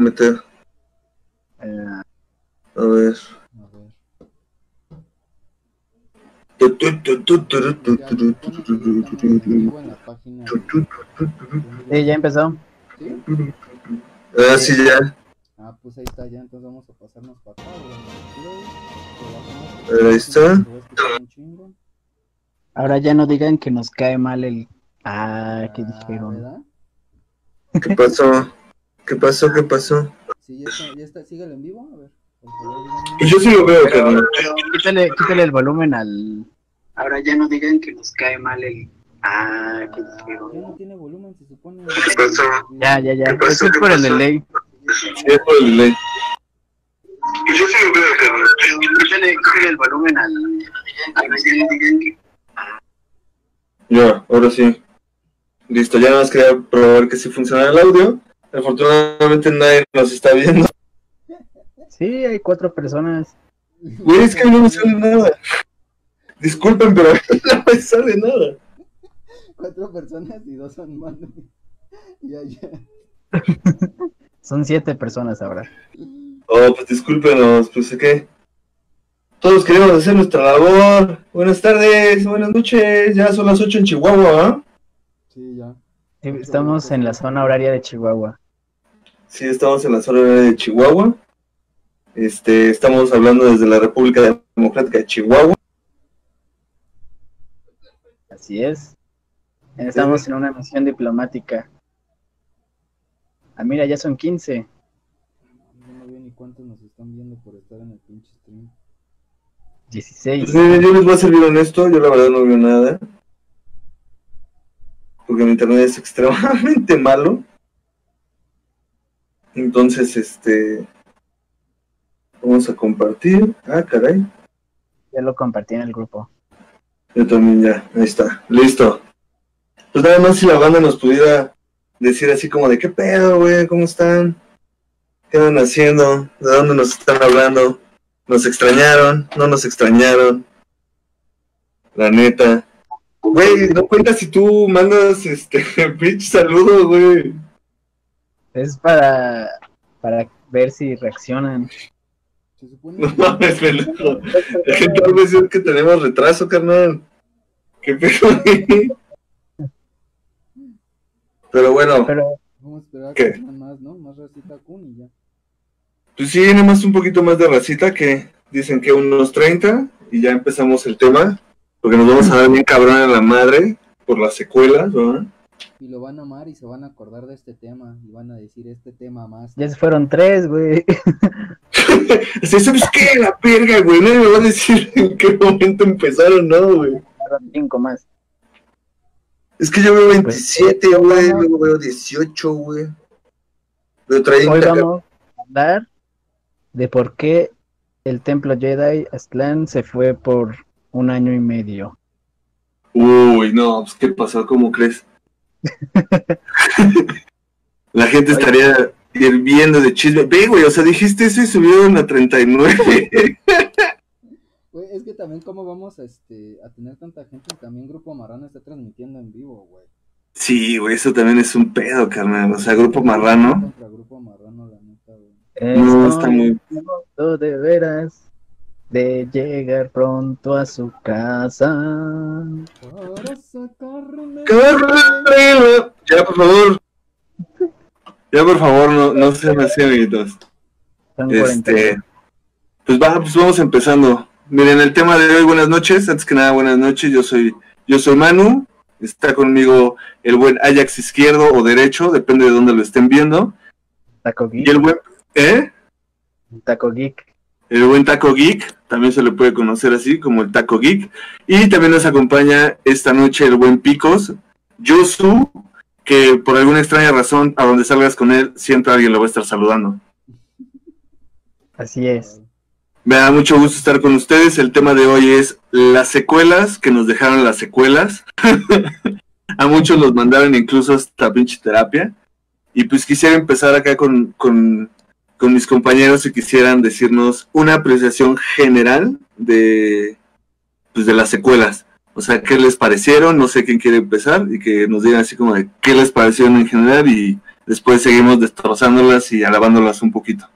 meter. Eh, A ver. A ver. Que sí, ya empezó. ¿Sí? Ah, sí, ya. Ah, pues ahí está ya, entonces vamos a pasarnos para acá. ahí está. Ahora ya no digan que nos cae mal el. Ah, ¿qué Ah, dijeron? ¿verdad? ¿Qué pasó? ¿Qué pasó? ¿Qué pasó? Sí, ya está, ya está, síguelo en vivo, a ver. Pues yo sí lo veo, Pero, pero quítale, quítale el volumen al. Ahora ya no digan que nos cae mal el. Ah, ¿qué Ah, dijeron? ya no tiene volumen, se supone. ¿Qué pasó? Ya, ya, ya. ¿Qué pasó? Eso es ¿Qué por el delay. Sí, es por el delay. Pues yo sí lo veo, carnal. Quítale, quítale el volumen al. Ahora ya no digan que. Ya, ahora sí. Listo, ya nada más quería probar que sí funciona el audio. Afortunadamente nadie nos está viendo. Sí, hay cuatro personas. Güey, es que no me sale nada. Disculpen, pero no me sale nada. Cuatro personas y dos son manos. Ya, ya. Son siete personas ahora. Oh, pues discúlpenos, pues qué. Todos queremos hacer nuestra labor. Buenas tardes, buenas noches. Ya son las 8 en Chihuahua, ¿ah? Sí, ya. Sí, Estamos en la zona horaria de Chihuahua. Sí, estamos en la zona de Chihuahua. Este, estamos hablando desde la República Democrática de Chihuahua. Así es. Estamos en una misión diplomática. Ah, mira, ya son 15. Yo no veo ni cuántos nos están viendo por estar en el pinche stream. 16. Pues, miren, yo les voy a ser bien honesto, yo la verdad no veo nada. Porque mi internet es extremadamente malo. Entonces, este. Vamos a compartir. Ah, caray. Ya lo compartí en el grupo. Yo también ya. Ahí está. Listo. Pues nada más si la banda nos pudiera decir así como de qué pedo, güey, ¿cómo están? ¿Qué andan haciendo? ¿De dónde nos están hablando? ¿Nos extrañaron? ¿No nos extrañaron? La neta. Güey, no cuenta si tú mandas este pinche saludo, güey. Es para, para ver si reaccionan. Se supone No que mames, pendejo. La gente va a decir que tenemos retraso, carnal. ¿Qué pedo? Pero bueno, Pero vamos a esperar ¿Qué? que más, ¿no? Más racita Kun y ya. pues sí, nada más un poquito más de racita que dicen que unos 30 y ya empezamos el tema. Porque nos vamos a dar bien cabrón a la madre por las secuelas, ¿verdad? Y lo van a amar y se van a acordar de este tema. Y van a decir este tema más. ya se fueron tres, güey. Así, ¿Sabes qué? La verga, güey. Nadie me va a decir en qué momento empezaron, ¿no, güey? Fueron cinco más. Es que yo veo 27, güey. Luego veo 18, güey. Veo 30. Hoy vamos a hablar de por qué el templo Jedi Aztlán se fue por un año y medio. Uy, no, pues ¿qué pasó? ¿Cómo crees? La gente estaría hirviendo de chisme. Ve, güey, o sea, dijiste eso y subieron a 39. Güey, es que también cómo vamos a, este, a tener tanta gente. También Grupo Marrano está transmitiendo en vivo, güey. sí, güey, eso también es un pedo, carnal. O sea, Grupo Marrano. Contra Grupo Marrano, la neta, güey. No, está muy... de veras de llegar pronto a su casa. Para sacarme. Ya, por favor. Ya, por favor, no, no sean así, amiguitos. Son Este, 40. pues va, pues vamos empezando. Miren, el tema de hoy, buenas noches. Antes que nada, buenas noches. Yo soy, yo soy Manu. Está conmigo el buen Ajax izquierdo o derecho, depende de dónde lo estén viendo. Taco Y Geek. el buen, ¿eh? Taco Geek. El buen Taco Geek, también se le puede conocer así como el Taco Geek. Y también nos acompaña esta noche el buen Picos, Yosu, que por alguna extraña razón, a donde salgas con él, siempre alguien lo va a estar saludando. Así es. Me da mucho gusto estar con ustedes. El tema de hoy es las secuelas que nos dejaron las secuelas. a muchos los mandaron incluso hasta pinche terapia. Y pues quisiera empezar acá con, con, con mis compañeros si quisieran decirnos una apreciación general de, pues de las secuelas. O sea, ¿qué les parecieron? No sé quién quiere empezar y que nos digan así como de qué les parecieron en general y después seguimos destrozándolas y alabándolas un poquito.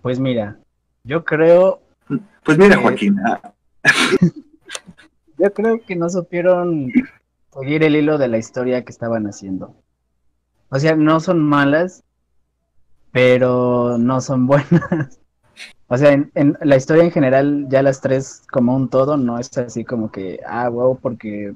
Pues mira, yo creo. Pues mira, Joaquín. Ah. yo creo que no supieron seguir el hilo de la historia que estaban haciendo. O sea, no son malas, pero no son buenas. O sea, en, la historia en general, ya las tres como un todo, no es así como que, ah, wow, porque,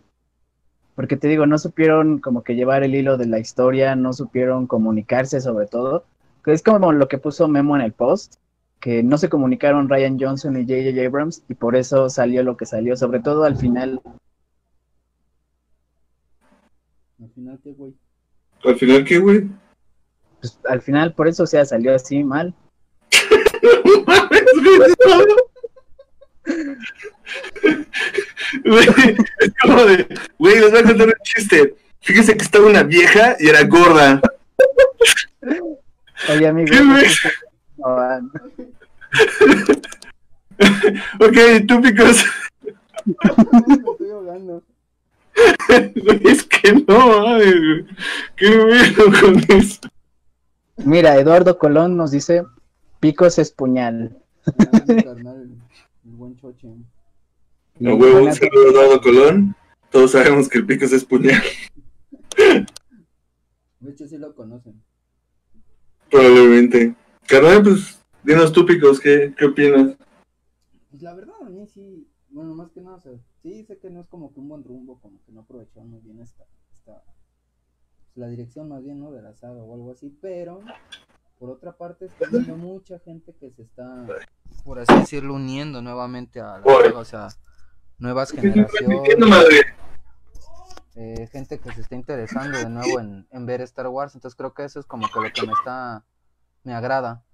porque te digo, no supieron como que llevar el hilo de la historia, no supieron comunicarse sobre todo. Que es como lo que puso Memo en el post, que no se comunicaron Ryan Johnson y J.J. Abrams y por eso salió lo que salió, sobre todo al final. ¿Al final qué, güey? ¿Al final qué, güey? Pues al final por eso, o sea, salió así mal. es como de, güey, les voy a contar un chiste. Fíjese que estaba una vieja y era gorda. Oye, amigo. ok, tú picos. Estoy es que no, mames, qué miedo con eso. Mira, Eduardo Colón nos dice, Picos es puñal. el buen choche. A huevo, un saludo Eduardo Colón. Todos sabemos que el Picos es puñal. De hecho, sí lo conocen. Probablemente. Carnal, pues, dinos tú, Picos, ¿qué, qué opinas? Pues la verdad, a mí sí, bueno, más que nada, o sea, sí sé que no es como que un buen rumbo, como que no aprovecharon muy bien esta, la dirección más bien, ¿no? De la saga o algo así, pero por otra parte, está viendo mucha gente que se está, por así decirlo, uniendo nuevamente a la o sea, nuevas generaciones. Eh, gente que se está interesando de nuevo en, ver Star Wars, entonces creo que eso es como que lo que me está, me agrada.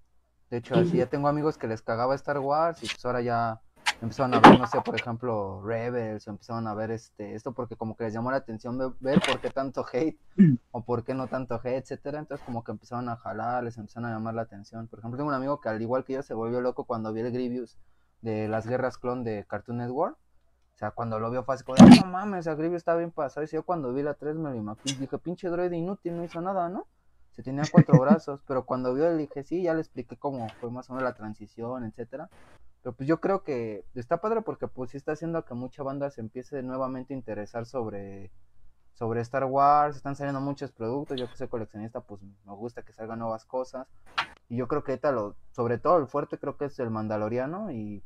De hecho, así ya tengo amigos que les cagaba Star Wars y pues ahora ya empezaron a ver, no sé, por ejemplo, Rebels, o empezaron a ver este, esto porque como que les llamó la atención ver por qué tanto hate, o por qué no tanto hate, etcétera, entonces como que empezaron a jalar, les empezaron a llamar la atención. Por ejemplo, tengo un amigo que al igual que yo se volvió loco cuando vio el Grievous de las guerras clon de Cartoon Network. O sea, cuando lo vio fue así como, no mames, el Grievous está bien pasado. Y yo cuando vi la 3 me lo imaginé, dije, pinche droide inútil, no hizo nada, ¿no? Se tenía cuatro brazos, pero cuando vio el dije, sí, ya le expliqué cómo fue más o menos la transición, etcétera. Pero pues yo creo que está padre porque pues sí está haciendo que mucha banda se empiece nuevamente a interesar sobre, sobre Star Wars, están saliendo muchos productos, yo que soy coleccionista pues me gusta que salgan nuevas cosas. Y yo creo que ahorita lo, sobre todo el fuerte creo que es el Mandaloriano y,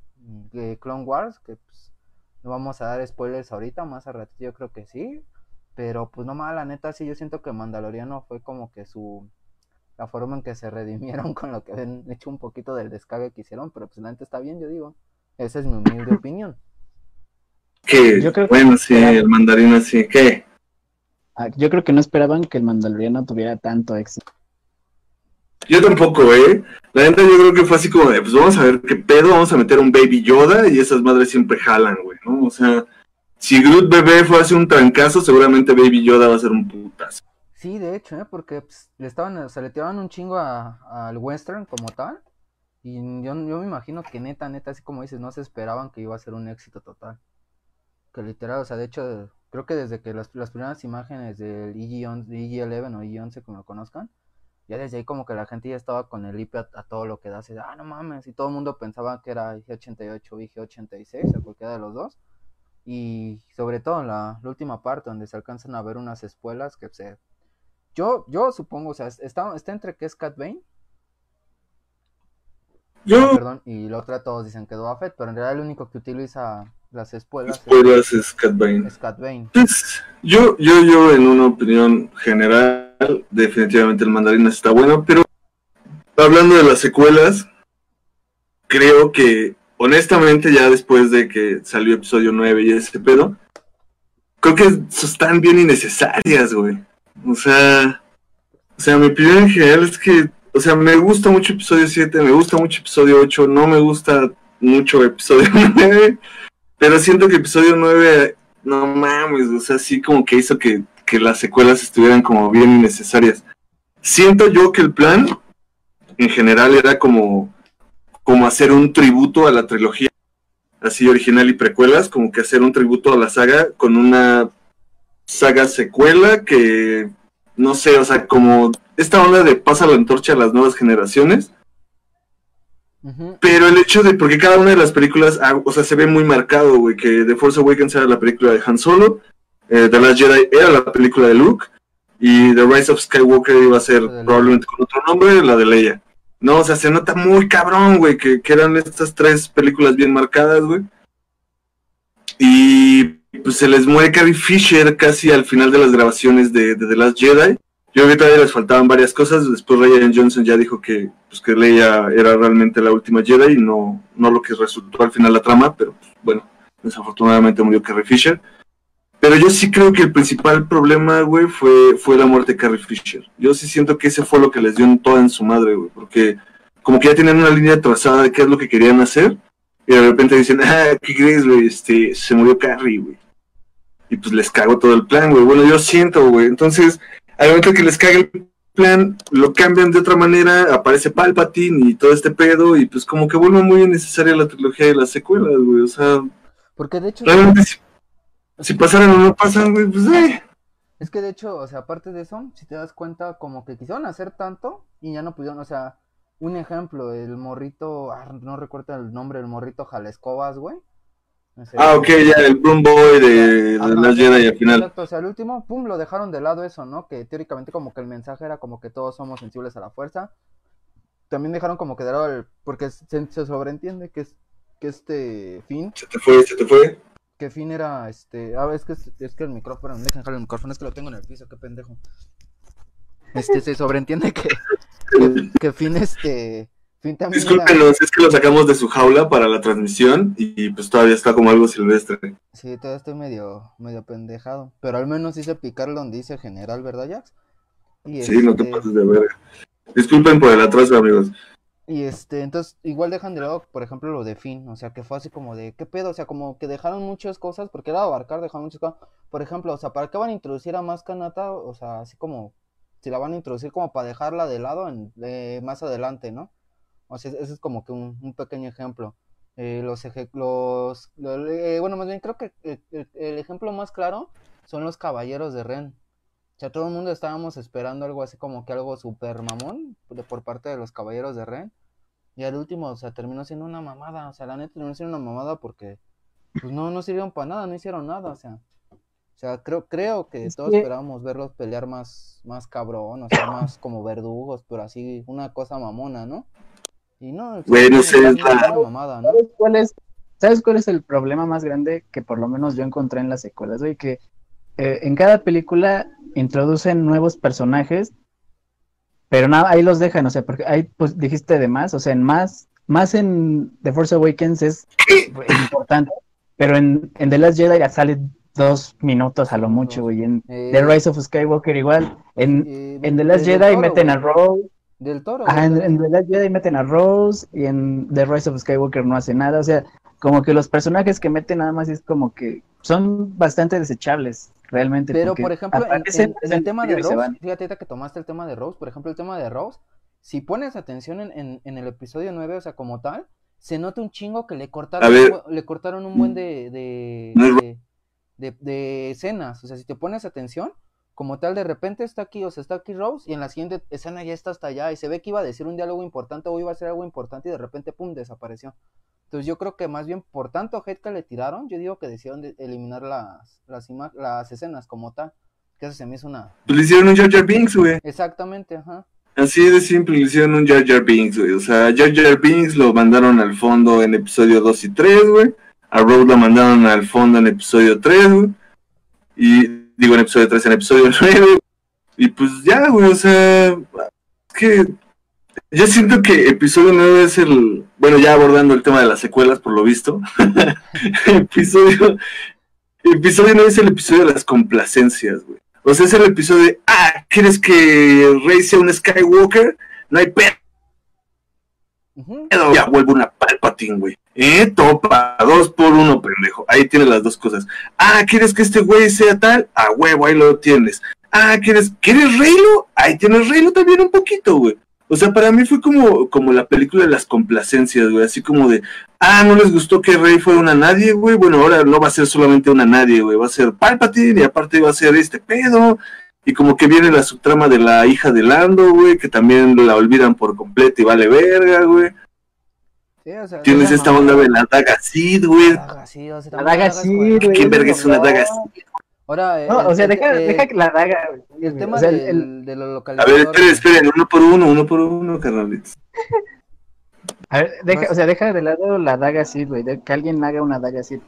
Clone Wars, que pues no vamos a dar spoilers ahorita, más a ratito yo creo que sí. Pero pues no más, la neta sí yo siento que Mandaloriano fue como que su la forma en que se redimieron con lo que han hecho un poquito del descague que hicieron, pero pues la gente está bien, yo digo. Esa es mi humilde opinión. Que, yo creo bueno, sí, el mandarino sí, ¿qué? Ah, yo creo que no esperaban que el mandaloriano tuviera tanto éxito. Yo tampoco, ¿eh? La gente yo creo que fue así como de, pues vamos a ver qué pedo, vamos a meter un Baby Yoda y esas madres siempre jalan, güey, ¿no? O sea, si Groot bebé fue hace un trancazo, seguramente Baby Yoda va a ser un putazo. Sí, de hecho, ¿eh? porque pues, le estaban, o sea, le tiraban un chingo al western como tal. Y yo, yo me imagino que neta, neta, así como dices, no se esperaban que iba a ser un éxito total. Que literal, o sea, de hecho, creo que desde que las, primeras imágenes del EG-11 o EG-11, como lo conozcan, ya desde ahí como que la gente ya estaba con el IP a, todo lo que da, así, ah, no mames, y todo el mundo pensaba que era IG-88 o IG-86, o cualquiera de los dos. Y sobre todo en la, la, última parte, donde se alcanzan a ver unas espuelas que se yo, yo supongo, o sea, está, está entre que es Cat Bane. Yo. Ah, perdón, y la otra todos dicen que es Fett, pero en realidad el único que utiliza las espuelas, espuelas es, Cat Bane. Es Cat Bane. Pues, yo, yo, yo, en una opinión general, definitivamente el mandarín está bueno, pero hablando de las secuelas, creo que honestamente ya después de que salió episodio 9 y ese pedo, creo que están bien innecesarias, güey. O sea, o sea, mi opinión en general es que, o sea, me gusta mucho episodio 7, me gusta mucho episodio 8, no me gusta mucho episodio 9, pero siento que episodio 9, no mames, o sea, sí como que hizo que, que las secuelas estuvieran como bien innecesarias. Siento yo que el plan, en general, era como, como hacer un tributo a la trilogía, así original y precuelas, como que hacer un tributo a la saga con una saga secuela que, no sé, o sea, como esta onda de pasa la antorcha a las nuevas generaciones. Pero el hecho de, porque cada una de las películas, ah, o sea, se ve muy marcado, güey, que The Force Awakens era la película de Han Solo, eh, The Last Jedi era la película de Luke, y The Rise of Skywalker iba a ser probablemente con otro nombre, la de Leia. No, o sea, se nota muy cabrón, güey, que, que eran estas tres películas bien marcadas, güey. Y pues se les muere Carrie Fisher casi al final de las grabaciones de, The Last Jedi. Yo vi que todavía les faltaban varias cosas. Después Ryan Johnson ya dijo que, pues, que Leia era realmente la última Jedi y no, no lo que resultó al final la trama, pero pues, bueno, desafortunadamente murió Carrie Fisher. Pero yo sí creo que el principal problema, güey, fue, fue la muerte de Carrie Fisher. Yo sí siento que ese fue lo que les dio en toda en su madre, güey, porque como que ya tenían una línea trazada de qué es lo que querían hacer, y de repente dicen, ah, ¿qué crees, güey? Este, se murió Carrie, güey. Y pues les cago todo el plan, güey. Bueno, yo siento, güey. Entonces, al momento que les cague el plan, lo cambian de otra manera, aparece Palpatine y todo este pedo, y pues como que vuelve muy innecesaria la trilogía de las secuelas, güey. O sea, Porque de hecho, realmente si, si pasaran o no pasan, güey, pues eh. es que de hecho, o sea, aparte de eso, si te das cuenta, como que quisieron hacer tanto y ya no pudieron, o sea, un ejemplo, el morrito, ah, no recuerdo el nombre, el morrito Jalescobas, güey. Ah, ok, ya el Broom Boy de, de Ajá, las Jedi al final. Exacto, o sea, al último, pum, lo dejaron de lado eso, ¿no? Que teóricamente como que el mensaje era como que todos somos sensibles a la fuerza. También dejaron como que de lado el... Porque se, se sobreentiende que es que este Finn, Se te fue, se te fue. que Finn era este... Ah, es que, es, que el micrófono, dejen dejar el micrófono, es que lo tengo en el piso, qué pendejo. Este, se sobreentiende que, que, que Finn, este... Discúlpenos, es que lo sacamos de su jaula para la transmisión y pues todavía está como algo silvestre. Sí, todavía estoy medio, medio pendejado. Pero al menos hice picar donde dice general, ¿verdad, Jax? Y Sí, no te este, pases de verga. Disculpen por el atraso, amigos. Y este, entonces, igual dejan de lado, por ejemplo, lo de Finn, o sea, que fue así como de, ¿qué pedo? O sea, como que dejaron muchas cosas, porque era abarcar, dejaron muchas cosas. Por ejemplo, o sea, ¿para qué van a introducir a más Kanata? O sea, así como, si la van a introducir como para dejarla de lado en, eh, más adelante, ¿no? O sea, ese es como que un, un pequeño ejemplo. Eh, los, eje- los, eh, bueno, más bien creo que eh, el, el ejemplo más claro son los caballeros de Ren. O sea, todo el mundo estábamos esperando algo así como que algo super mamón de- por parte de los caballeros de Ren. Y al último, o sea, terminó siendo una mamada. O sea, la neta terminó siendo una mamada porque pues no, no sirvieron para nada, no hicieron nada. O sea, o sea creo, creo que todos esperábamos verlos pelear más, más cabrón, o sea, más como verdugos, pero así, una cosa mamona, ¿no? Y no, o sea, Güey, no sé, terminó es la- mamada, ¿no? ¿Sabes cuál es, ¿Sabes cuál es el problema más grande que por lo menos yo encontré en las secuelas, güey? Que eh, en cada película introducen nuevos personajes, pero nada, ahí los dejan, o sea, porque ahí pues dijiste de más, o sea, en más, más en The Force Awakens es importante, pero en, en The Last Jedi ya sale dos minutos a lo mucho, güey. En Eh, The Rise of Skywalker igual, en, eh, en The Last Jedi Toro, meten a. Rose, Del toro. Ajá, en, en The Last Jedi meten a Rose y en The Rise of Skywalker no hace nada. O sea, como que los personajes que meten nada más es como que son bastante desechables, realmente. Pero, por ejemplo, en, aparecen, en- en el tema de Rose, fíjate que tomaste el tema de Rose, por ejemplo, el tema de Rose, si pones atención en, en- en el episodio 9, o sea, como tal, se nota un chingo que le cortaron, un buen- le cortaron un buen de, de, No es de, de- de escenas. O sea, si te pones atención, como tal, de repente está aquí, o sea, está aquí Rose, y en la siguiente escena ya está hasta allá, y se ve que iba a decir un diálogo importante o iba a hacer algo importante, y de repente, pum, desapareció. Entonces yo creo que más bien por tanto hate que le tiraron, yo digo que decidieron de eliminar las, las escenas como tal. Que eso se me hizo una... Pues le hicieron un Jar Jar Binks, güey. Exactamente, ajá. Así de simple, le hicieron un Jar Jar Binks, güey. O sea, Jar Jar Binks lo mandaron al fondo en episodio 2 y 3, güey. A Rose lo mandaron al fondo en episodio 3, güey. Y digo en episodio 3, en episodio 9. Y pues ya, güey, o sea, es que yo siento que episodio 9 es el, bueno, ya abordando el tema de las secuelas, por lo visto. episodio, episodio 9 es el episodio de las complacencias, güey. O sea, es el episodio de, ah, ¿quieres que Rey sea un Skywalker? No hay pedo, ya vuelvo una Palpatine, güey. Eh, topa, dos por uno, pendejo. Ahí tienes las dos cosas. Ah, ¿quieres que este güey sea tal? A huevo, ahí lo tienes. Ah, ¿quieres, ¿quieres Reylo? Ahí tienes Reylo también un poquito, güey. O sea, para mí fue como, como la película de las complacencias, güey. Así como de, ah, no les gustó que Rey fuera una nadie, güey. Bueno, ahora no va a ser solamente una nadie, güey. Va a ser Palpatine y aparte va a ser este pedo. Y como que viene la subtrama de la hija de Lando, güey, que también la olvidan por completo y vale verga, güey. Sí, o sea, Tienes esta onda de la daga Sid, güey. La daga, sí, o sea, La daga güey. ¿Quién verga es una daga Sid? Ahora, No, el- o sea, el- deja, eh, deja que la daga. güey. El tema O sea, el- del- el- de los A localizadores. ver, esperen, esperen, uno por uno, uno por uno, carnalitos. A ver, deja, o sea, deja de lado la daga así, güey, de que alguien haga una daga así.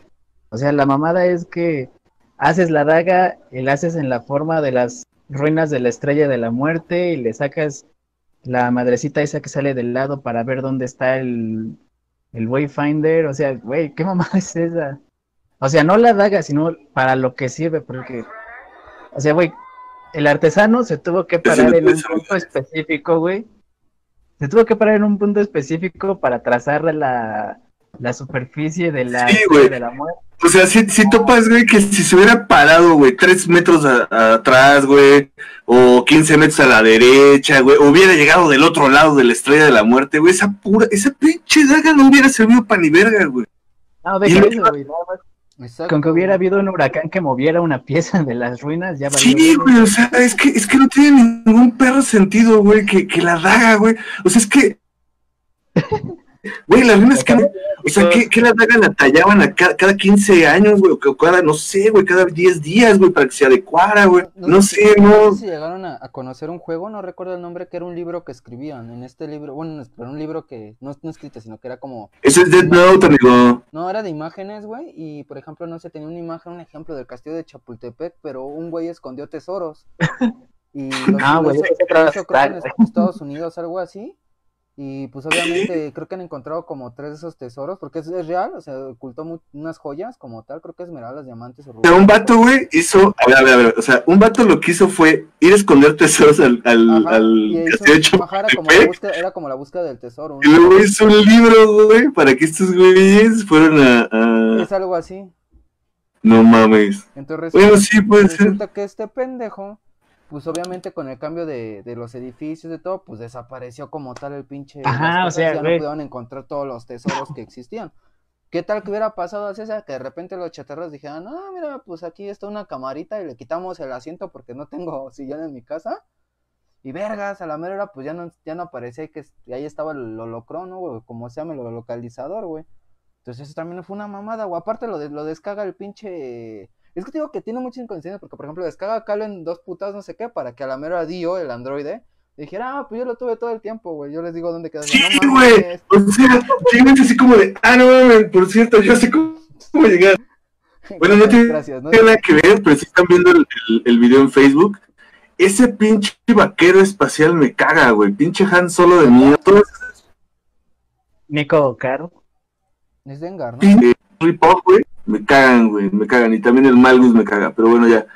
O sea, la mamada es que haces la daga y la haces en la forma de las ruinas de la estrella de la muerte y le sacas la madrecita esa que sale del lado para ver dónde está el, el Wayfinder. O sea, güey, ¿qué mamada es esa? O sea, no la daga, sino para lo que sirve, porque, o sea, güey, el artesano se tuvo que parar en un punto específico, güey. Se tuvo que parar en un punto específico para trazar la, la superficie de la, Sí, de la muerte. O sea, si, si topas, güey, que si se hubiera parado, güey, tres metros a- a- atrás, güey, o 15 metros a la derecha, güey, hubiera llegado del otro lado de la estrella de la muerte, güey, esa pura, esa pinche daga no hubiera servido para ni verga, güey. No, no- eso, güey. más. Exacto. Con que hubiera habido un huracán que moviera una pieza de las ruinas, ya valió. Sí, güey. güey, o sea, es que, es que no tiene ningún perro sentido, güey, que, que la daga, güey. O sea, es que. Güey, las ruinas que. O sea, que, que la daga la tallaban a ca- cada, 15 años, güey, o cada, no sé, güey, cada 10 días, güey, para que se adecuara, güey. No sé, no. sé si llegaron a, a conocer un juego, no recuerdo el nombre, que era un libro que escribían. En este libro, bueno, era un libro que no, no escrito, sino que era como. Eso es Dead Note, amigo. No, era de imágenes, güey. Y por ejemplo, no sé, tenía una imagen, un ejemplo del castillo de Chapultepec, pero un güey escondió tesoros. Y los, Ah, güey, creo que en. Estados Unidos, algo así. Y pues obviamente creo que han encontrado como tres de esos tesoros, porque es, es real, o sea, ocultó unas joyas como tal, creo que esmeraldas, diamantes o O sea, un rubíes. vato, güey, hizo. A ver, a ver, a ver. O sea, un vato lo que hizo fue ir a esconder tesoros al, al, Ajá, al castillo era como la búsqueda, era como la búsqueda del tesoro. Y luego hizo un libro, güey, para que estos güeyes fueran a. a- Es algo así. No mames. Entonces Bueno, sí, puede ser. resulta que este pendejo, pues obviamente con el cambio de, de los edificios y todo, pues desapareció como tal el pinche. Ajá, o sea, ya no pudieron encontrar todos los tesoros que existían. ¿Qué tal que hubiera pasado a César? Que de repente los chatarros dijeran, ah, mira, pues aquí está una camarita y le quitamos el asiento porque no tengo sillón en mi casa. Y vergas, a la mera hora, pues ya no, ya no aparecía que y ahí estaba el holocrono, güey, como se llama el localizador, güey. Entonces eso también fue una mamada, güey. Aparte lo, de, lo descarga el pinche... Es que te digo que tiene mucha inconsistencia porque, por ejemplo, descarga Calo en dos putas, no sé qué, para que a la mera Dio, el androide, dijera, ah, pues yo lo tuve todo el tiempo, güey. Yo les digo dónde queda. Sí, no güey. mames. O sea, llegan así como de, ah, no mames, por cierto, yo sé cómo, cómo llegar. Bueno, no tiene- Gracias, ¿no? tiene nada que ver, pero si están viendo el, el- el video en Facebook, ese pinche vaquero espacial me caga, güey. Pinche Han solo de mierda. Nico Caro. Es Dengar, ¿no? pinche rip-off, güey, me cagan, güey, me cagan. Y también el Malgus me caga, pero bueno, ya.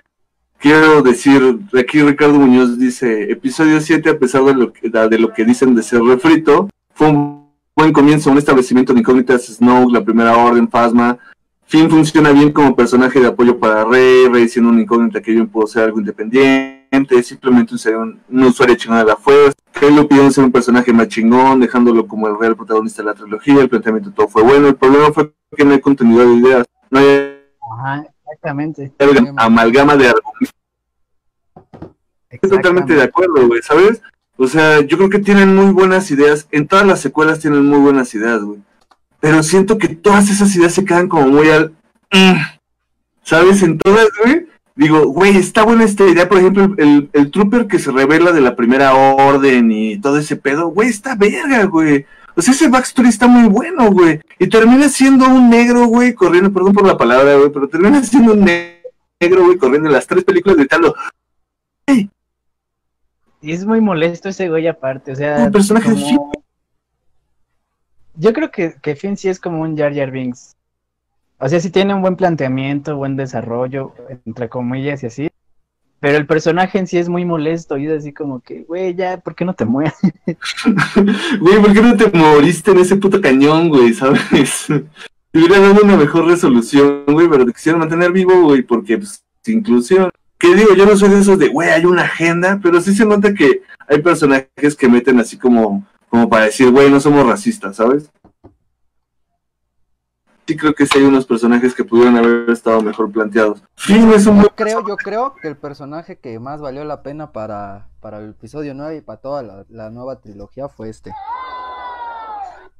Quiero decir, aquí Ricardo Muñoz dice, episodio 7, a pesar de lo que, de lo que dicen de ser refrito, fue un buen comienzo, un establecimiento de incógnitas, Snow, la primera orden, Phasma. Finn funciona bien como personaje de apoyo para Rey, Rey siendo una incógnita que bien pudo ser algo independiente, simplemente un, un, usuario chingón de la fuerza. Kylo pidió ser un personaje más chingón, dejándolo como el real protagonista de la trilogía, el planteamiento todo fue bueno, el problema fue que no hay continuidad de ideas, no hay Ajá, exactamente. amalgama de argumentos. Estoy totalmente de acuerdo, güey, ¿sabes? O sea, yo creo que tienen muy buenas ideas. En todas las secuelas tienen muy buenas ideas, güey. Pero siento que todas esas ideas se quedan como muy al. mm, ¿Sabes? En todas, güey. Digo, güey, está buena esta idea. Por ejemplo, el, el trooper que se revela de la primera orden y todo ese pedo, güey, está verga, güey. O sea, ese backstory está muy bueno, güey. Y termina siendo un negro, güey, corriendo, perdón por la palabra, güey, pero termina siendo un ne- negro, güey, corriendo en las tres películas gritando, Y es muy molesto ese güey aparte, o sea, Un personaje de como- Yo creo que, que Finn sí es como un Jar Jar Binks. O sea, sí tiene un buen planteamiento, buen desarrollo, entre comillas y así. Pero el personaje en sí es muy molesto y es así como que, güey, ya, ¿por qué no te mueres? Güey, ¿por qué no te moriste en ese puto cañón, güey? ¿Sabes? Te hubiera dado una mejor resolución, güey, pero te quisieron mantener vivo, güey, porque, pues, inclusión. Que digo, yo no soy de esos de, güey, hay una agenda, pero sí se nota que hay personajes que meten así como, como para decir, güey, no somos racistas, ¿sabes? Sí creo que sí hay unos personajes que pudieron haber estado mejor planteados. Finn es un Yo buen creo, yo creo que el personaje que más valió la pena para, para el episodio 9 y para toda la, la nueva trilogía fue este.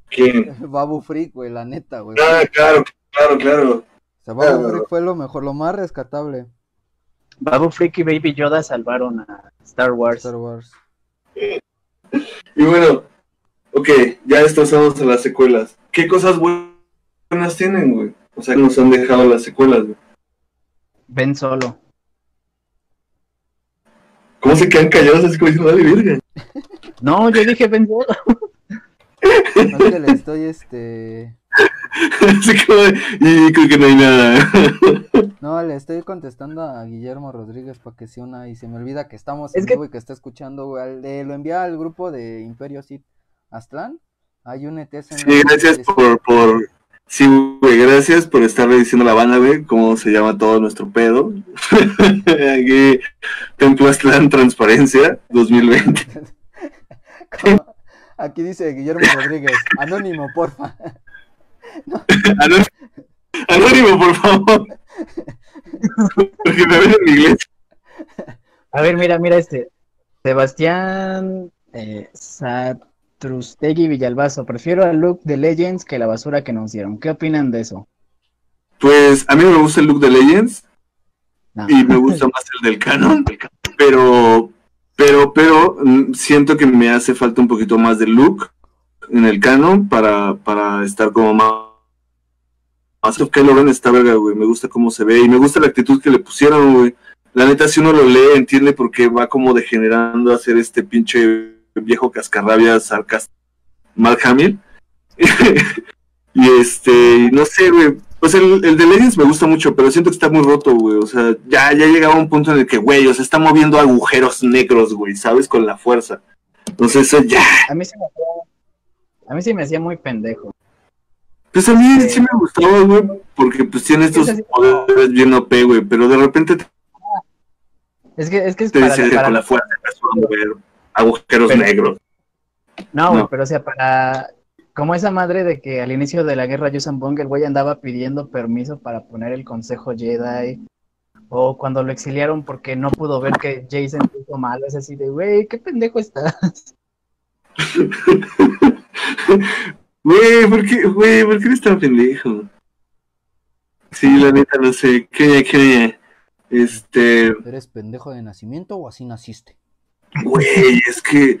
¿Quién? Babu Freak, güey, la neta, güey. Ah, claro, claro, claro. O sea, Babu claro. Freak fue lo mejor, lo más rescatable Babu Freak y Baby Yoda salvaron a Star Wars. Star Wars. Y bueno, ok, ya estamos en las secuelas. ¿Qué cosas buenas tienen, güey? O sea, nos han dejado las secuelas, güey. Ven solo. ¿Cómo se quedan callados así como diciendo, dale, verga? No, yo dije ven solo. No es que le estoy, este... Así como, y creo que no hay nada. No, le estoy contestando a Guillermo Rodríguez para que se una y se me olvida que estamos Es en que- vivo y que está escuchando, güey. Le- lo envía al grupo de Imperio Sith Aztlán. Hay un ETS en Sí, gracias por, por, sí, güey, gracias por estarle diciendo a la banda, güey, cómo se llama todo nuestro pedo. Aquí, Templo Aztlán Transparencia 2020. Como- Aquí dice Guillermo Rodríguez, anónimo, porfa. Anónimo, anónimo, por favor. Porque me ven en inglés. A ver, mira, mira este. Sebastián eh, Satrustegui Villalbazo. Prefiero al look de Legends que la basura que nos dieron. ¿Qué opinan de eso? Pues a mí me gusta el look de Legends No. y me gusta más el del canon, pero, pero, pero mm, siento que me hace falta un poquito más de look en el canon para, para estar como más. Más que Logan está verga, güey. Me gusta cómo se ve y me gusta la actitud que le pusieron, güey. La neta, si uno lo lee, entiende por qué va como degenerando a ser este pinche viejo cascarrabias sarcástico. Mark Hamill. y este, no sé, güey. Pues el, el de Legends me gusta mucho, pero siento que está muy roto, güey. O sea, ya, ya llegaba un punto en el que, güey, o sea, está moviendo agujeros negros, güey, ¿sabes? Con la fuerza. Entonces, eso ya. A mí se me hacía, a mí se me hacía muy pendejo. Pues a mí Sí. sí me gustaba, güey, porque pues tiene estos Es poderes bien OP, güey, pero de repente te, Es que es, que es te para, dice que para- con la fuerza agujeros Pero- negros. No, güey, No. pero o sea, para. Como esa madre de que al inicio de la guerra Yusan Bong el güey andaba pidiendo permiso para poner el consejo Jedi. O cuando lo exiliaron porque no pudo ver que Jason hizo malo. Es así de, güey, qué pendejo estás. Güey, ¿por qué, güey, ¿por qué eres tan pendejo? Sí, la neta, no sé. ¿Qué, qué? Este, ¿Eres pendejo de nacimiento o así naciste? Güey, es que.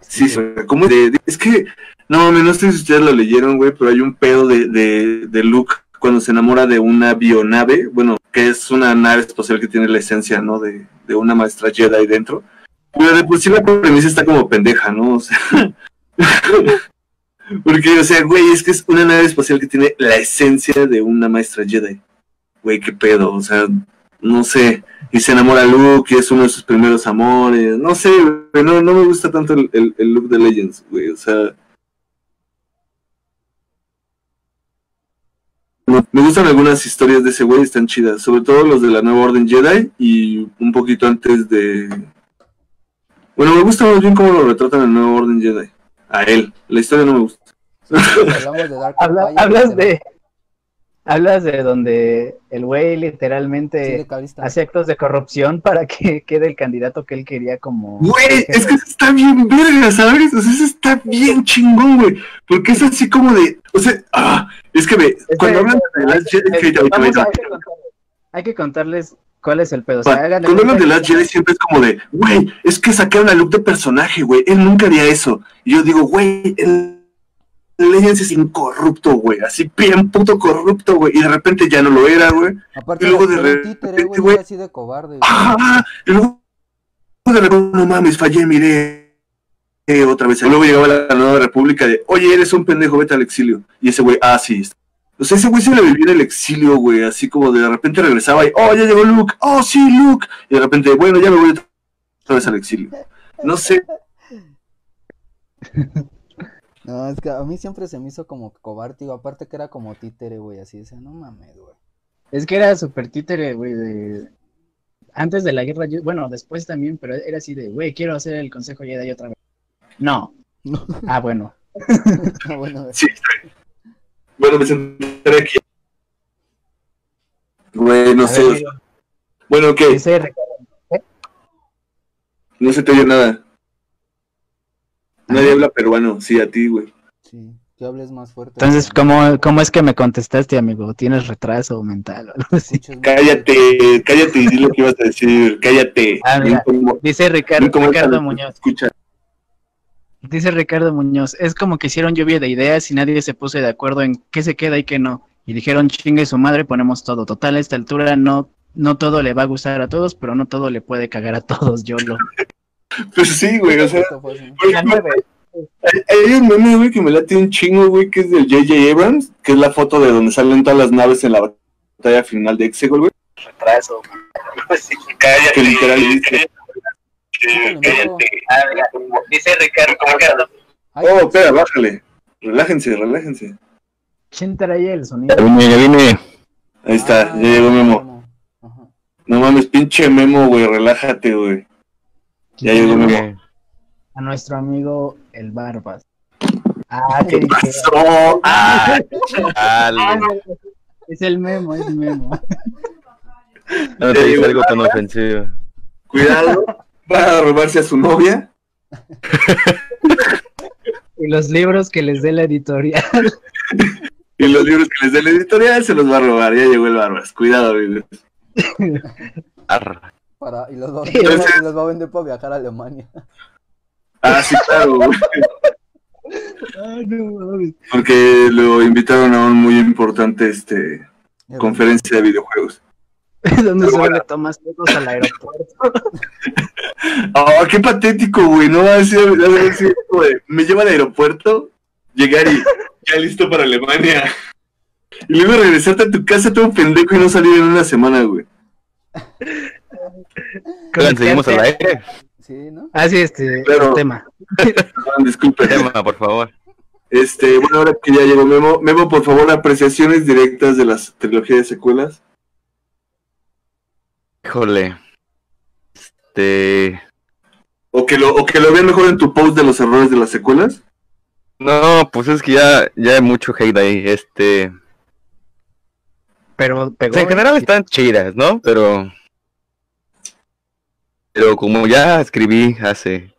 Sí, ¿cómo de, de- es que, no, no sé si ustedes lo leyeron, güey, pero hay un pedo de, de, de Luke cuando se enamora de una bionave, bueno, que es una nave espacial que tiene la esencia, ¿no? De, de una maestra Jedi dentro. Pero de por sí la premisa está como pendeja, ¿no? O sea, porque, o sea, güey, es que es una nave espacial que tiene la esencia de una maestra Jedi. Güey, qué pedo, o sea, no sé. Y se enamora Luke y es uno de sus primeros amores. No sé, güey, no, no me gusta tanto el, el, el look de Legends, güey, o sea. no, me gustan algunas historias de ese güey, están chidas. Sobre todo los de la Nueva Orden Jedi y un poquito antes de. Bueno, me gusta más bien cómo lo retratan en la Nueva Orden Jedi. A él. La historia no me gusta. Sí, hablamos de Dark Habla- Empire, hablas de. Hablas de donde el güey literalmente hace actos de corrupción para que quede el candidato que él quería como. Güey, es que eso está bien verga, ¿sabes? O sea, eso está bien chingón, güey. Porque es así como de. O sea, ah, es que ve, Es cuando hablan de Last Jedi, hay, que contarles, cuál es el pedo. O sea, Cuando hablan de Last Jedi siempre es como de, güey, es que sacaron a Luke de personaje, güey. Él nunca haría eso. Y yo digo, güey, el Legends es incorrupto, güey. Así bien puto corrupto, güey. Y de repente ya no lo era, güey. Aparte, y luego de repente, güey, así de cobarde. güey. ¡Ah! Y luego de repente, no mames, fallé, miré. eh, otra vez. Y luego llegaba la nueva república de, oye, eres un pendejo, vete al exilio. Y ese güey, ah, sí. O sea, ese güey se le vivía en el exilio, güey. Así como de repente regresaba y, oh, ya llegó Luke. Oh, sí, Luke. Y de repente, bueno, ya me voy otra vez al exilio. No sé. No, es que a mí siempre se me hizo como cobarde, digo, aparte que era como títere, güey, así, decía, no mames, güey. Es que era súper títere, güey, de... Antes de la guerra, yo- bueno, después también, pero era así de, güey, quiero hacer el Consejo Jedi otra vez. No. Ah, bueno. Ah, bueno, Sí, bien. Bueno, me sentaré aquí. Güey, no sé. Bueno, ¿qué? dice Ricardo, No se te oye nada. Nadie habla peruano. Sí, a ti, güey. sí, que hables más fuerte. Entonces, ¿cómo, ¿cómo es que me contestaste, amigo? ¿Tienes retraso mental o algo así? Escuchas muy- Cállate, cállate y di lo que ibas a decir. Cállate. Ah, mira. Dice Ricardo, Muñoz. Escucha. Dice Ricardo Muñoz, es como que hicieron lluvia de ideas y nadie se puso de acuerdo en qué se queda y qué no. Y dijeron, chingue su madre, ponemos todo. Total, a esta altura no, no todo le va a gustar a todos, pero no todo le puede cagar a todos, yo lo... Pues sí, güey. O sea, ejemplo, hay, un meme, güey, que me late un chingo, güey, que es del J.J. Abrams, que es la foto de donde salen todas las naves en la batalla final de Exegol, güey. Retraso. Que literal dice. Dice Ricardo, Ay, Oh, espera, bájale. Relájense, relájense. ¿Quién trae el sonido? vine, ya vine. Ahí está, ah, ya llegó Memo. Memo. Ajá. No mames, pinche Memo, güey, relájate, güey. Ya llegó Memo. A nuestro amigo el Barbas. Ah, ¿Qué pasó? Ah, Ah, es el memo, es memo. No te dice algo tan ofensivo. cuidado, va a robarse a su novia. Y los libros que les dé la editorial. Y los libros que les dé la editorial se los va a robar. Ya llegó el Barbas. Cuidado, güey. Arra. Para, y los va, Sí, y los va- entonces- y los va a vender para viajar a Alemania. Ah, sí, claro, güey. Ay, no mames. Porque lo invitaron a un muy importante este conferencia de videojuegos. Pero solo bueno. le tomas fotos al aeropuerto. Oh, qué patético, güey. No va a decir, va a decir como de, me lleva al aeropuerto, llegar y ya listo para Alemania. Y luego regresarte a tu casa todo pendejo y no salir en una semana, güey. Oigan, seguimos al aire. Sí, ¿no? Ah, sí, este, Claro. el tema. Ah, Disculpe. Tema, por favor. Este, bueno, ahora que ya llegó Memo, Memo, por favor, apreciaciones directas de las trilogías de secuelas. Híjole. Este. O que lo, o que lo vean mejor en tu post de los errores de las secuelas. No, pues es que ya, ya hay mucho hate ahí. Este. Pero O pegó. sea, en general están chidas, ¿no? Pero. Pero como ya escribí hace un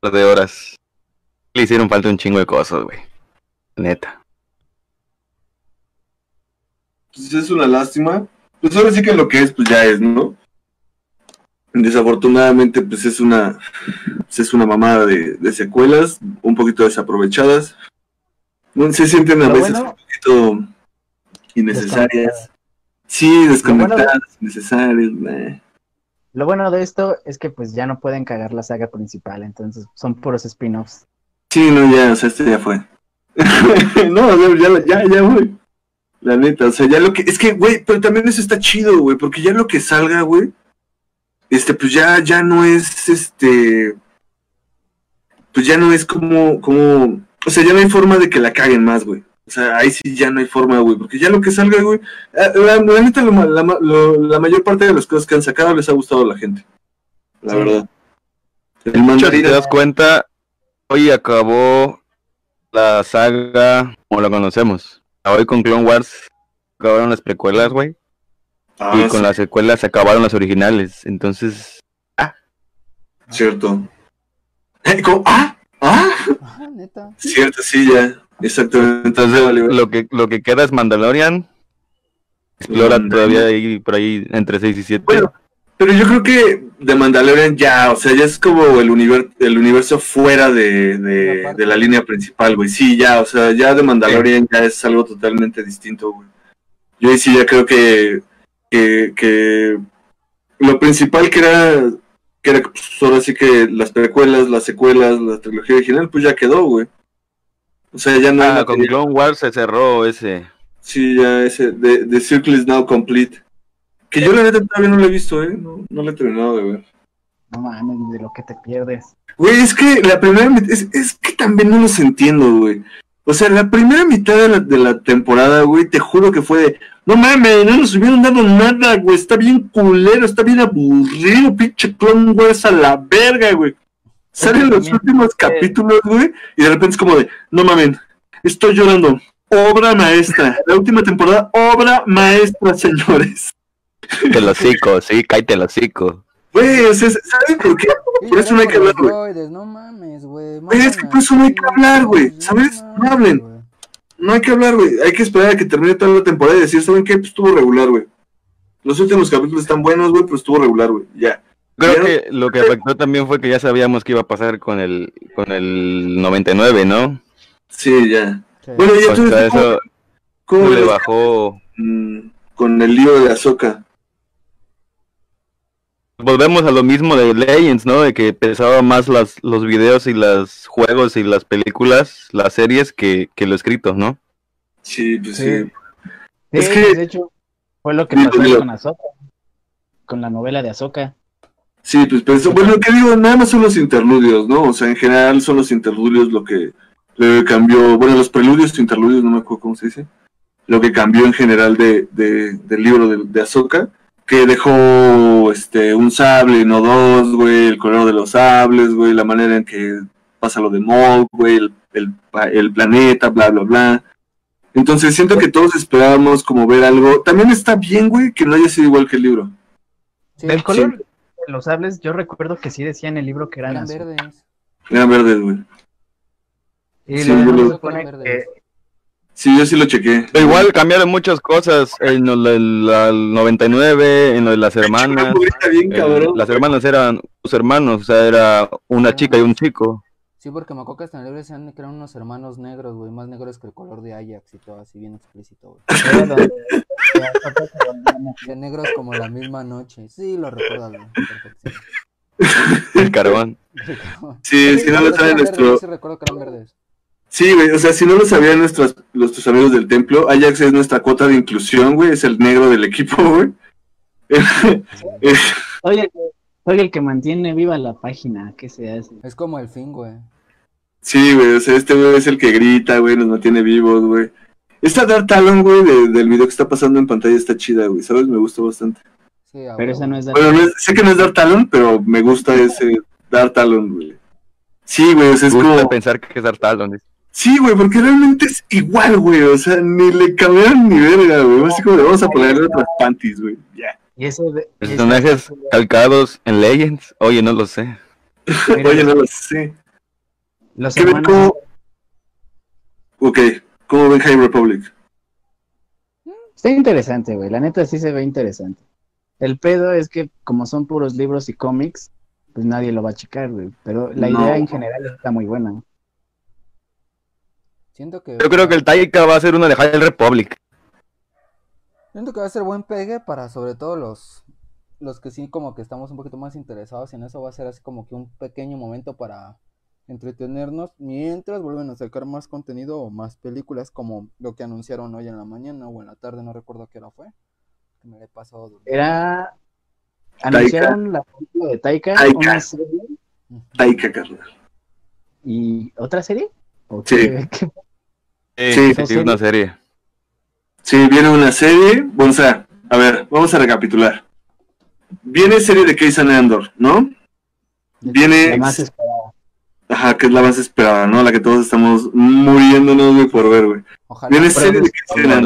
par de horas, le hicieron falta un chingo de cosas, güey. Neta. Pues es una lástima. Pues ahora sí que lo que es, pues ya es, ¿no? Desafortunadamente, pues es una, pues es una mamada de, de secuelas, un poquito desaprovechadas. Se sienten a veces bueno- un poquito innecesarias. Sí, desconectadas, innecesarias. meh. Lo bueno de esto es que pues ya no pueden cagar la saga principal, entonces son puros spin-offs. Sí, no, ya, o sea, este ya fue. no, ya, ya, ya, güey. La neta, o sea, ya lo que. Es que, güey, pero también eso está chido, güey, porque ya lo que salga, güey, este, pues ya, ya no es, este. Pues ya no es como, como. O sea, ya no hay forma de que la caguen más, güey. O sea, ahí sí ya no hay forma, güey, porque ya lo que salga, güey. eh, La, la neta, mayor parte de las cosas que han sacado les ha gustado a la gente. La Sí. verdad. El hecho, si te das cuenta, hoy acabó la saga como la conocemos. Hoy con Clone Wars acabaron las precuelas, güey. Ah, y con las secuelas se acabaron las originales. Entonces, Cierto. Eh, ¿cómo? ¿Ah? ¿Ah? Ajá, neta. Cierto, sí, ya. Exactamente. entonces Vale, vale. lo que lo que queda es Mandalorian. Explora todavía ahí por ahí entre 6 y 7. Bueno, pero yo creo que de Mandalorian ya, o sea, ya es como el, univer- el universo fuera de, de- la línea principal, güey. Sí, ya, o sea, ya de Mandalorian ya es algo totalmente distinto, güey. Yo ahí sí ya creo que, que, que lo principal que era, que era pues, ahora sí que las precuelas, las secuelas, la trilogía original, pues ya quedó, güey. O sea, ya no ah, con material. Clone Wars se cerró ese. Sí, ya ese, The, The Circle is now complete. Que yo la neta todavía no lo he visto, ¿eh? No, no lo he terminado de ver. No mames, de lo que te pierdes. Güey, es que la primera mitad, es, es que también no los entiendo, güey. O sea, la primera mitad de la, de la temporada, güey, te juro que fue de, no mames, no nos hubieran dado nada, güey, está bien culero, está bien aburrido, pinche Clone Wars a la verga, güey. Salen los también- últimos capítulos, güey, y de repente es como de, no mamen, estoy llorando. Obra maestra. La última temporada, obra maestra, señores. Te lo hocico, sí, cállate el hocico. Güey, o sea, ¿saben por qué? Por eso no hay que hablar, güey. No mames, güey. Es que por eso no hay que hablar, güey, ¿sabes? No hablen. No hay que hablar, güey. Hay que esperar a que termine toda la temporada y decir, ¿saben qué? Pues estuvo regular, güey. Los últimos capítulos están buenos, güey, pero estuvo regular, güey. Ya. Creo Ya. que lo que afectó también fue que ya sabíamos que iba a pasar con el con el 99, ¿no? Sí, ya. Sí. Bueno, y O entonces, sea, ¿cómo, eso cómo le bajó. mm, con el lío de Azoka? Volvemos a lo mismo de Legends, ¿no? De que pesaba más las, los videos y los juegos y las películas, las series que, que lo escrito, ¿no? Sí, pues sí. Sí. Sí, Es que- de hecho, fue lo que pasó con Azoka. Con la novela de Azoka. Sí, pues, pero eso- bueno, lo que digo, nada más son los interludios, ¿no? O sea, en general son los interludios lo que, cambió, bueno, los preludios, interludios, no me acuerdo cómo se dice, lo que cambió en general de, de- del libro de, de Ahsoka, que dejó este un sable, no dos, güey, el color de los sables, güey, la manera en que pasa lo de Maul, güey, el, el, pa- el planeta, bla, bla, bla. Entonces siento que todos esperábamos como ver algo. También está bien, güey, que no haya sido igual que el libro. Sí, El color los sables, yo recuerdo que sí decía en el libro que eran eran azul. verdes. Eran verdes, güey. Y Sí, yo lo- Eran que. Sí, yo sí lo chequé. Pero igual cambiaron muchas cosas en lo del al 99, en lo de las hermanas. Bien, Eh, cabrón. las hermanas eran sus hermanos, o sea, era una chica y un chico. Sí, porque me acuerdo que hasta en el libro decían que eran unos hermanos negros, güey, más negros que el color de Ajax y todo así bien explícito, güey. De negros como la misma noche. Sí, lo recuerdo. El carbón. Sí, si no lo pero sabe eran nuestro. verdes, Sí, recuerdo que eran verdes. Sí, güey, o sea, si no lo sabían nuestros, nuestros amigos del templo, Ajax es nuestra cuota de inclusión, güey, es el negro del equipo, güey. Soy el, que- soy el que mantiene viva la página. ¿Qué se hace? Es como el fin, güey. Sí, güey, o sea, este güey es el que grita, güey, nos mantiene vivos, güey. Esta Dark Talon, güey, de- del video que está pasando en pantalla está chida, güey, ¿sabes? Me gustó bastante. Sí, a Pero esa no es Bueno, no es- sé que no es Dark Talon, pero me gusta ese Dark Talon, güey. Sí, güey, o sea, es Me gusta como... pensar que es Dartalon. Sí, güey, porque realmente es igual, güey. O sea, ni le cambiaron ni verga, güey. Así como le vamos a ponerle otras panties, güey. Ya. Y ese de- Personajes calcados en Legends. Oye, no lo sé. Oye, no lo sé. los ¿Qué ven hermanos cómo- Ok, ¿cómo ven High Republic? Está interesante, güey. La neta sí se ve interesante. El pedo es que como son puros libros y cómics, pues nadie lo va a checar, güey. Pero la No. idea en general está muy buena. Siento que. Yo creo que el Taika va a ser una de High Republic. Siento que va a ser buen pegue para sobre todo los los que sí como que estamos un poquito más interesados en eso va a ser así como que un pequeño momento para entretenernos mientras vuelven a sacar más contenido o más películas como lo que anunciaron hoy en la mañana o en la tarde, no recuerdo qué hora fue. Que me le he pasado durmiendo. Era... Anunciaron la película de Taika, Taika. una serie Ujú. Taika, carnal. y otra serie. ¿O Sí. qué- qué- Sí, sí, una serie. Sí, viene una serie. Bueno, o sea, a ver, vamos a recapitular. Viene serie de Keysan Andor, ¿no? Viene. Ajá, que es la más esperada, ¿no? La que todos estamos muriéndonos, güey, por ver, güey. Ojalá. Viene Pero serie de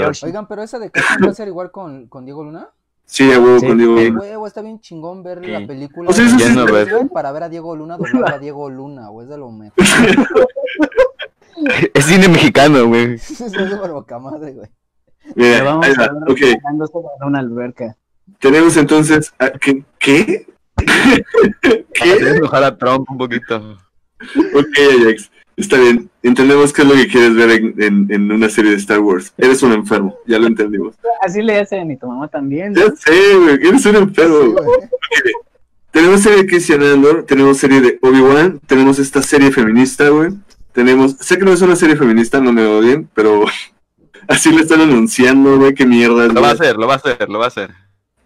pues. Oigan, pero esa de Casting va a ser igual con, con Diego Luna. Sí, a huevo Sí. con Diego. Sí. Huevo, está bien chingón ver la película O sea, eso de- sí para ver a Diego Luna doblar a Diego Luna, güey, es de lo mejor. Es cine mexicano, güey. es súper boca madre, güey. Mira, vamos ahí ver Ok, en una alberca. tenemos entonces. a- ¿Qué? ¿Qué? Para ¿Qué? enojar a Trump un poquito. Ok, Ajax. Está bien. Entendemos qué es lo que quieres ver en, en- en una serie de Star Wars. Eres un enfermo, ya lo entendimos. Así le hacen y tu mamá también. ¿no? Ya sé, güey. Eres un enfermo. Sí, güey. güey. Tenemos serie de Christian Andor, tenemos serie de Obi-Wan, tenemos esta serie feminista, güey. Tenemos, sé que no es una serie feminista, no me odien, pero así lo están anunciando, güey, qué mierda. Lo va a hacer, lo va a hacer, lo va a hacer.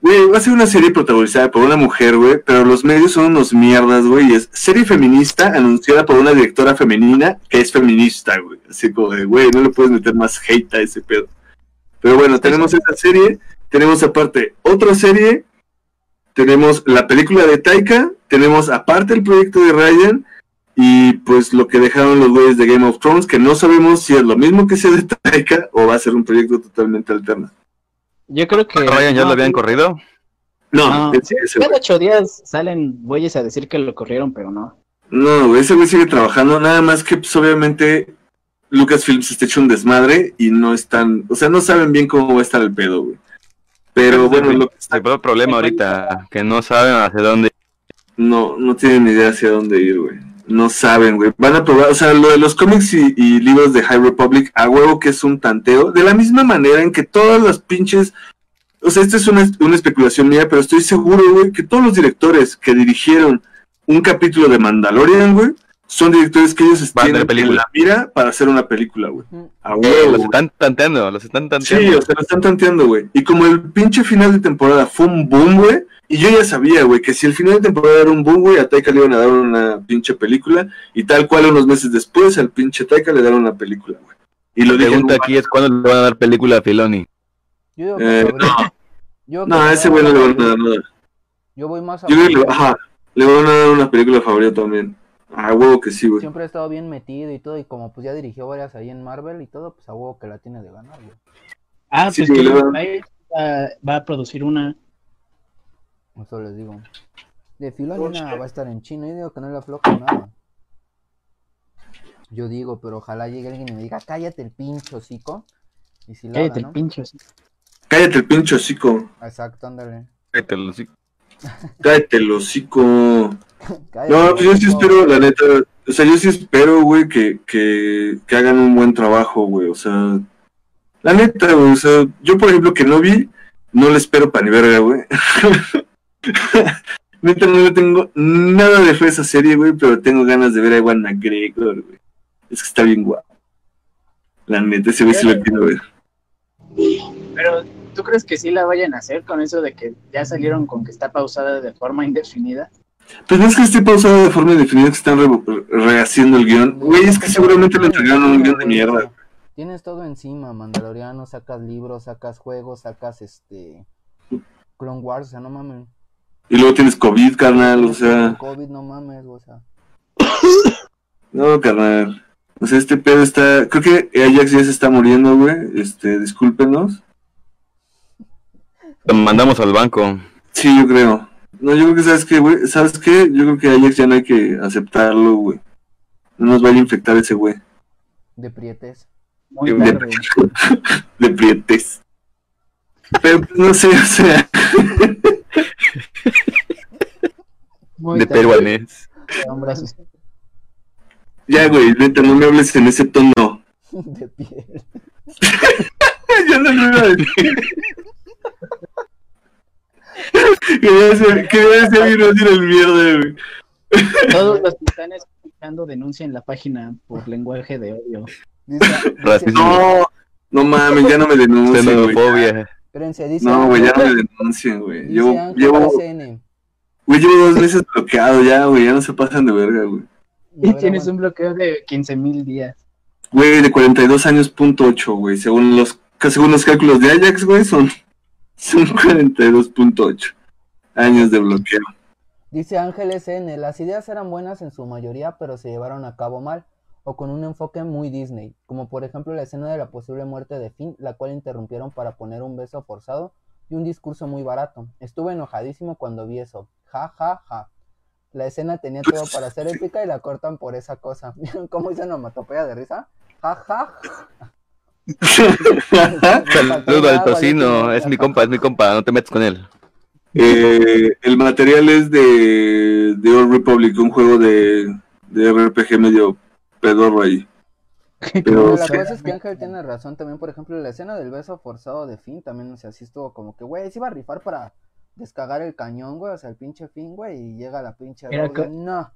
Güey, va a ser una serie protagonizada por una mujer, güey, pero los medios son unos mierdas, güey, y es serie feminista anunciada por una directora femenina que es feminista, güey. Así como de, güey, no le puedes meter más hate a ese pedo. Pero bueno, tenemos esta serie, tenemos aparte otra serie, tenemos la película de Taika, tenemos aparte el proyecto de Ryan, Y pues lo que dejaron los güeyes de Game of Thrones, que no sabemos si es lo mismo que sea de Taika o va a ser un proyecto totalmente alterno. Yo creo que. Ryan ya no, lo habían corrido. No, No. Cada ocho días salen güeyes a decir que lo corrieron, pero no. No, ese güey sigue trabajando, nada más que pues obviamente Lucasfilms está hecho un desmadre y no están, o sea, no saben bien cómo va a estar el pedo, güey. Pero bueno, lo que está- El problema ahorita, que no saben hacia dónde. no, no tienen idea hacia dónde ir, güey. No saben, güey. Van a probar, o sea, lo de los cómics y, y libros de High Republic, a huevo que es un tanteo, de la misma manera en que todas las pinches, o sea, esta es una, una especulación mía, pero estoy seguro, güey, que todos los directores que dirigieron un capítulo de Mandalorian, güey, son directores que ellos tienen película. en la mira para hacer una película, güey. Ujú. A Eh, huevo. los están tanteando, los están Sí, tanteando. o sea, lo están tanteando, güey. Y como el pinche final de temporada fue un boom, güey. Y yo ya sabía, güey, que si el final de temporada era un boom, güey, a Taika le iban a dar una pinche película. Y tal cual, unos meses después, al pinche Taika le dieron una película, güey. Y lo La pregunta aquí es: ¿cuándo le van a dar película a Filoni? Yo digo que Eh, yo No, creo a que ese güey no le van a dar nada. Yo voy más a Yo que le, ajá, le van a dar una película favorita también. A huevo que sí, güey. Siempre ha estado bien metido y todo, y como pues ya dirigió varias ahí en Marvel y todo, pues a huevo que la tiene de ganar, güey. Ah, Sí, pues que luego- va, va a producir una. Eso les digo. De Filoni nada, va a estar en chino, y digo que no le afloja nada. Yo digo, pero ojalá llegue alguien y me diga, cállate el pincho, hocico. Y si Cállate el ¿no? pincho. sí. Cállate el pinche hocico. Exacto, ándale. Cállate los hocico. Cállate el hocico. Cállate, No, pues yo sí espero, la neta, o sea, yo sí espero, güey, que, que, que hagan un buen trabajo, güey, o sea, la neta, güey, o sea, yo por ejemplo que no vi, no le espero pa' ni verga, güey. neta, no le tengo nada de fe a esa serie, güey, pero tengo ganas de ver a Ewan McGregor, güey. Es que está bien guapo. La neta, ese güey sí lo quiero ver. Pero, ¿tú crees que sí la vayan a hacer con eso de que ya salieron con que está pausada de forma indefinida? Pues no es que esté pausado de forma indefinida que están re- rehaciendo el guion. Güey, es que seguramente le entregaron un guion de mierda. Tienes todo encima, Mandaloriano, sacas libros, sacas juegos, sacas este Clone Wars, o sea, no mames. Y luego tienes COVID, carnal, o sea... COVID, no mames, o sea. No, carnal. O sea, este pedo está. Creo que Ajax ya se está muriendo, güey. Este, discúlpenos. Lo mandamos al banco. Sí, yo creo. No, yo creo que, ¿sabes qué, güey? ¿Sabes qué? Yo creo que Ajax ya no hay que aceptarlo, güey. No nos vaya a infectar ese güey. De prietes. Muy De, tarde. de prietes. Pero, pues, no sé, o sea. Muy De peruanés. Ya, güey, neta, no me hables en ese tono. De piel. ya no lo iba a decir. Quería ser, quería ser y no decir el mierda, güey. Todos los que están escuchando denuncian la página por lenguaje de odio. Dice. No, no mames, ya no me. Xenofobia. Espérense, dice, No, güey, ya no me denuncien, güey. Llevo, güey, llevo dos meses bloqueado ya, güey. Ya no se pasan de verga, güey. Y tienes un bloqueo de 15 mil días. Güey, de 42 años, punto 8, güey. Según los, según los cálculos de Ajax, güey, son, son 42.8 años de bloqueo. Dice Ángel SN, las ideas eran buenas en su mayoría, pero se llevaron a cabo mal, o con un enfoque muy Disney, como por ejemplo la escena de la posible muerte de Finn, la cual interrumpieron para poner un beso forzado y un discurso muy barato. Estuve enojadísimo cuando vi eso. Ja, ja, ja. La escena tenía todo para ser épica y la cortan por esa cosa. ¿Vieron cómo hizo onomatopeya de risa? Ja, ja. Saludo al tocino. Es mi compa, es mi compa. No te metas con él. Eh, el material es de, de Old Republic, un juego de, de RPG medio pedorro ahí. Pero, la cosa es que Ángel tiene razón también, por ejemplo, la escena del beso forzado de Finn también, o sea, sí estuvo como que, güey, se iba a rifar para descagar el cañón, güey, o sea, el pinche Finn, güey, y llega la pinche Era que- no,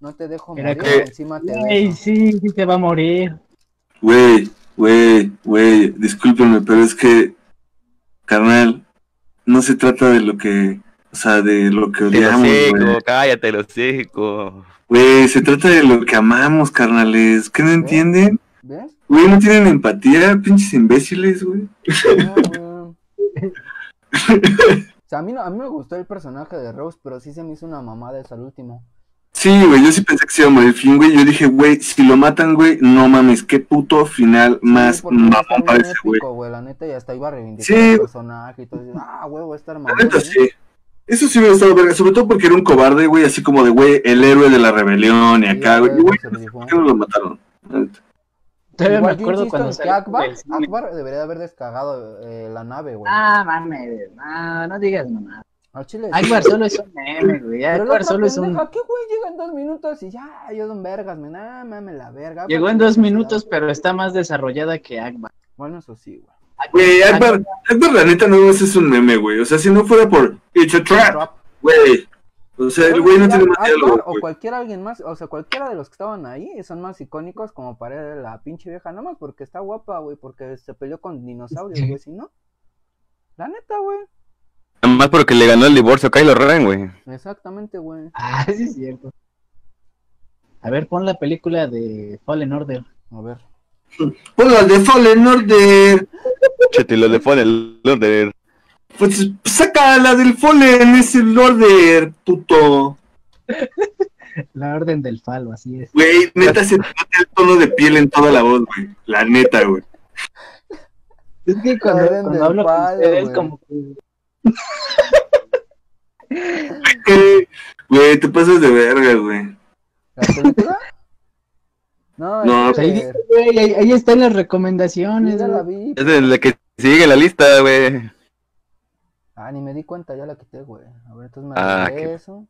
no te dejo Era morir, que- encima te Ey, beso. sí, sí te va a morir. Güey, güey, güey, discúlpenme, pero es que, carnal, no se trata de lo que, o sea, de lo que odiamos, güey. cállate, lo seco. Güey, se trata de lo que amamos, carnales. ¿Qué no entienden? ¿Ves? Güey, no tienen empatía, pinches imbéciles, güey. No, güey. O sea, a mí, no, a mí me gustó el personaje de Rose, pero sí se me hizo una mamada eso al último. Sí, güey, yo sí pensé que se iba a morir Finn, güey. Yo dije, güey, si lo matan, güey, no mames, qué puto final más Sí, mamón para ese, güey. La neta, ya hasta iba a reivindicar Sí. el personaje y todo. y, Ah, güey, va a estar La mamón. neta, ¿eh? sí. Eso sí hubiera estado verga, sobre todo porque era un cobarde, güey, así como de, güey, el héroe de la rebelión y acá, güey. ¿por qué no lo mataron? Todavía Igual me yo acuerdo cuando que Akbar. Akbar debería haber descargado eh, la nave, güey. Ah, mames, no, no digas mamá. Al chile. Akbar solo es un meme, güey. Akbar solo es un. ¿Qué güey? Llega en dos minutos y ya, ellos son vergas, men. Ah, mames, la verga. Llegó en dos minutos, pero está más desarrollada que Akbar. Bueno, eso sí, güey. Güey, Akbar, Akbar, la neta, no es un meme, güey. O sea, si no fuera por It's a Trap, güey. O sea, el güey no tiene más diálogo, O cualquier alguien más, o sea, cualquiera de los que estaban ahí son más icónicos como para la pinche vieja, nada más porque está guapa, güey, porque se peleó con dinosaurios, güey, si no. La neta, güey. Nada más porque le ganó el divorcio a Kylo Ren, güey. Exactamente, güey. Ah, sí es cierto. A ver, pon la película de Fallen Order. A ver. Ponla de Fallen Order. Chete, lo de Fallen el Order. Pues saca la del Fallen, es el Order, puto. La Orden del Falo, así es. Güey, neta se te nota el tono de piel en toda la voz, güey. La neta, güey. Es que cuando, Orden cuando del hablo con Falo, ustedes, güey. como que. Güey, te pasas de verga, güey. ¿La? No, No, es Ahí, que- dice, güey, ahí, ahí están las recomendaciones. ya la vi. Es de la que sigue la lista, güey. Ah, ni me di cuenta, ya la quité, güey. A ver, entonces me Ah, regreso.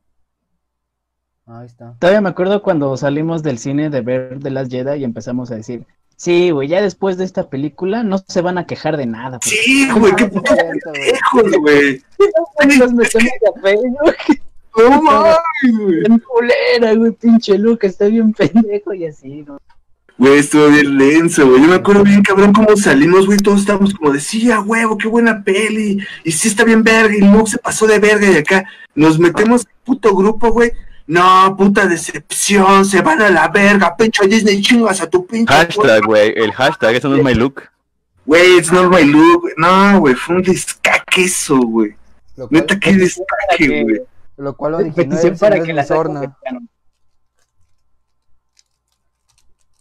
Ahí está. Todavía me acuerdo cuando salimos del cine de ver The Last Jedi y empezamos a decir, sí, güey, ya después de esta película no se van a quejar de nada. porque Sí, güey, qué Ah, puto güey. güey. Nos metemos No mames, güey. en culera, güey, pinche Luke, está bien pendejo y así, ¿no? Güey, estuvo bien lenso, güey. Yo me acuerdo bien, cabrón, cómo salimos, güey. Todos estábamos como de, sí, a huevo, qué buena peli. Y sí está bien verga. Y luego se pasó de verga. Y acá nos metemos en puto grupo, güey. No, puta decepción. Se van a la verga. Pinche Disney, chingas a tu pinche. Hashtag, güey. El hashtag, eso no es my look. Güey, it's not my look. No, güey, fue un descaque eso, güey. Neta, qué descaque, güey. Lo cual originó Petición el para que la Sorna.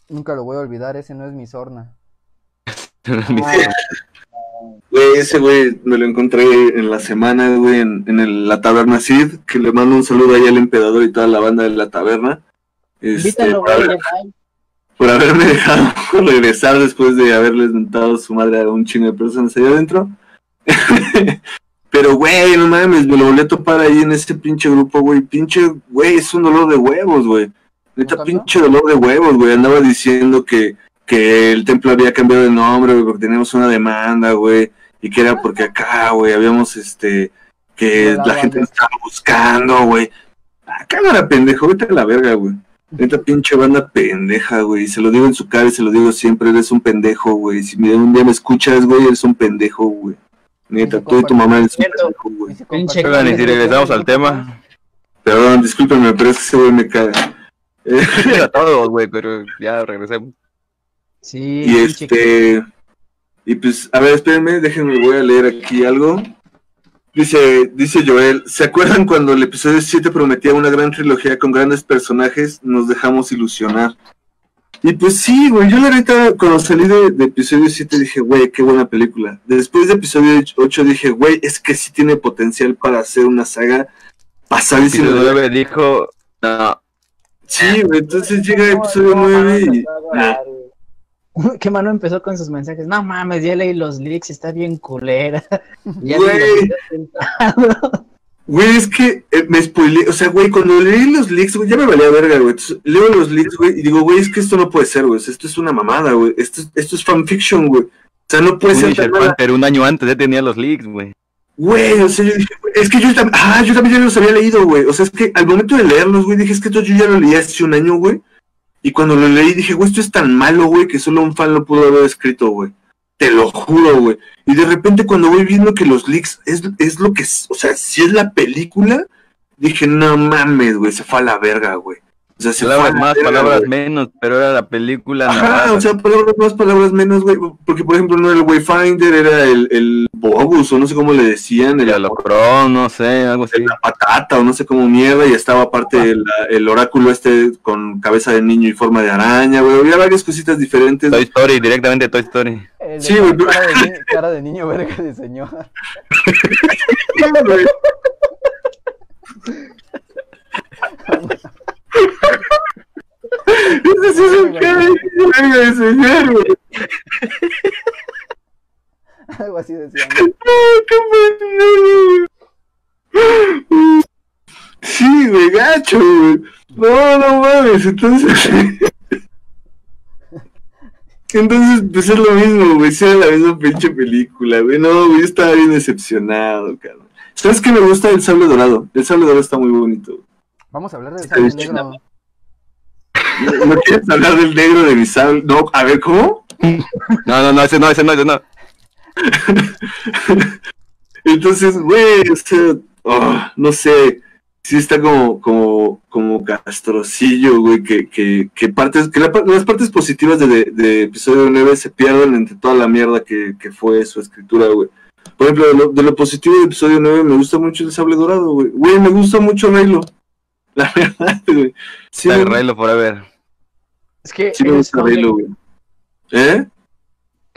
Nunca lo voy a olvidar, ese no es mi Sorna. Güey, ese güey me lo encontré en la semana, güey, en, en el- la taberna Sid, que le mando un saludo ahí al emperador y toda la banda de la taberna. Este, Invítalo, por, haber- por haberme dejado regresar después de haberles mentado su madre a un chingo de personas allá adentro. Pero, güey, no mames, me lo volví a topar ahí en ese pinche grupo, güey. Pinche, güey, es un dolor de huevos, güey. Neta, ¿Nunca pinche dolor de huevos, güey. Andaba diciendo que, que el templo había cambiado de nombre, güey, porque teníamos una demanda, güey. Y que era porque acá, güey, habíamos, este, que la gente nos estaba buscando, güey. Ah, cámara, pendejo, vete a la verga, güey. Neta pinche banda pendeja, güey. Se lo digo en su cara y se lo digo siempre, eres un pendejo, güey. Si un día me escuchas, güey, eres un pendejo, güey. Neta, tú y tu mamá compartimos- Oigan, y si regresamos al tema. Perdón, discúlpenme, pero es que ese güey me caga. Eh, A todos, güey, pero ya regresemos. Sí, y este. Y pues, a ver, espérenme, déjenme, voy a leer aquí algo. Dice, dice Joel, ¿se acuerdan cuando el episodio 7 prometía una gran trilogía con grandes personajes? Nos dejamos ilusionar. Y pues sí, güey, yo la neta, cuando salí de, de episodio 7 dije, güey, qué buena película. Después de episodio 8 dije, güey, es que sí tiene potencial para hacer una saga pasadísima. Episodio de- 9 dijo, no, Sí, güey, entonces llega episodio No, 9 no, y... Que mano empezó con sus mensajes. No mames, ya leí los leaks, está bien culera. Ya Güey. Güey, es que eh, me spoileé, o sea, güey, cuando leí los leaks, güey, ya me valía verga, güey. Entonces, leo los leaks, güey, y digo, güey, es que esto no puede ser, güey. esto es una mamada, güey. Esto, es- esto es fanfiction, güey. O sea, no puede ser tan mala. Panther un año antes ya tenía los leaks, güey. Güey, o sea, yo dije, es que yo también, ah, yo también ya los había leído, güey. O sea, es que al momento de leerlos, güey, dije, es que esto yo ya lo leí hace un año, güey. Y cuando lo leí, dije, güey, esto es tan malo, güey, que solo un fan lo pudo haber escrito, güey. Te lo juro, güey. Y de repente cuando voy viendo que los leaks es, es lo que, o sea, si es la película, dije, no mames, güey, se fue a la verga, güey. O sea, se Palabras más, verga, palabras menos, pero era la película Ajá, narrada. o sea, palabras más, palabras menos, güey. Porque, por ejemplo, no era el Wayfinder, era el, el Bobus, o no sé cómo le decían, el, el holocrón, no sé, algo así. la patata, o no sé cómo mierda, y estaba aparte el, el oráculo este con cabeza de niño y forma de araña, güey. Había varias cositas diferentes. Toy Story, directamente Toy Story. Sí, cara- güey, cara, de cara de niño verga de señor. güey. Ese sí es un cara de niño, verga de señor, güey. Algo así decían. ¡Ah, qué pendejo, güey! Sí, güey, gacho, güey. No, no mames, entonces. Entonces, pues es lo mismo, güey. Era la misma pinche película, güey. No, güey, yo estaba bien decepcionado, cabrón. ¿Sabes qué me gusta? El sable dorado. El sable dorado está muy bonito. güey. Vamos a hablar del sable negro. ¿No, no quieres hablar del negro de mi sable? No, a ver, ¿cómo? No, no, no, ese no, ese no, ese no. Entonces, güey, o sea, oh, no sé, sí está como, como, como castrocillo, güey, que, que, que partes, que la las partes positivas de, de, de episodio 9 se pierden entre toda la mierda que, que fue su escritura, güey. Por ejemplo, de lo, de lo positivo de episodio 9 me gusta mucho el sable dorado, güey. Güey, me gusta mucho Raylo. La verdad, güey. Sí, Raylo Forever. Es que sí me gusta Raylo, güey. ¿Eh?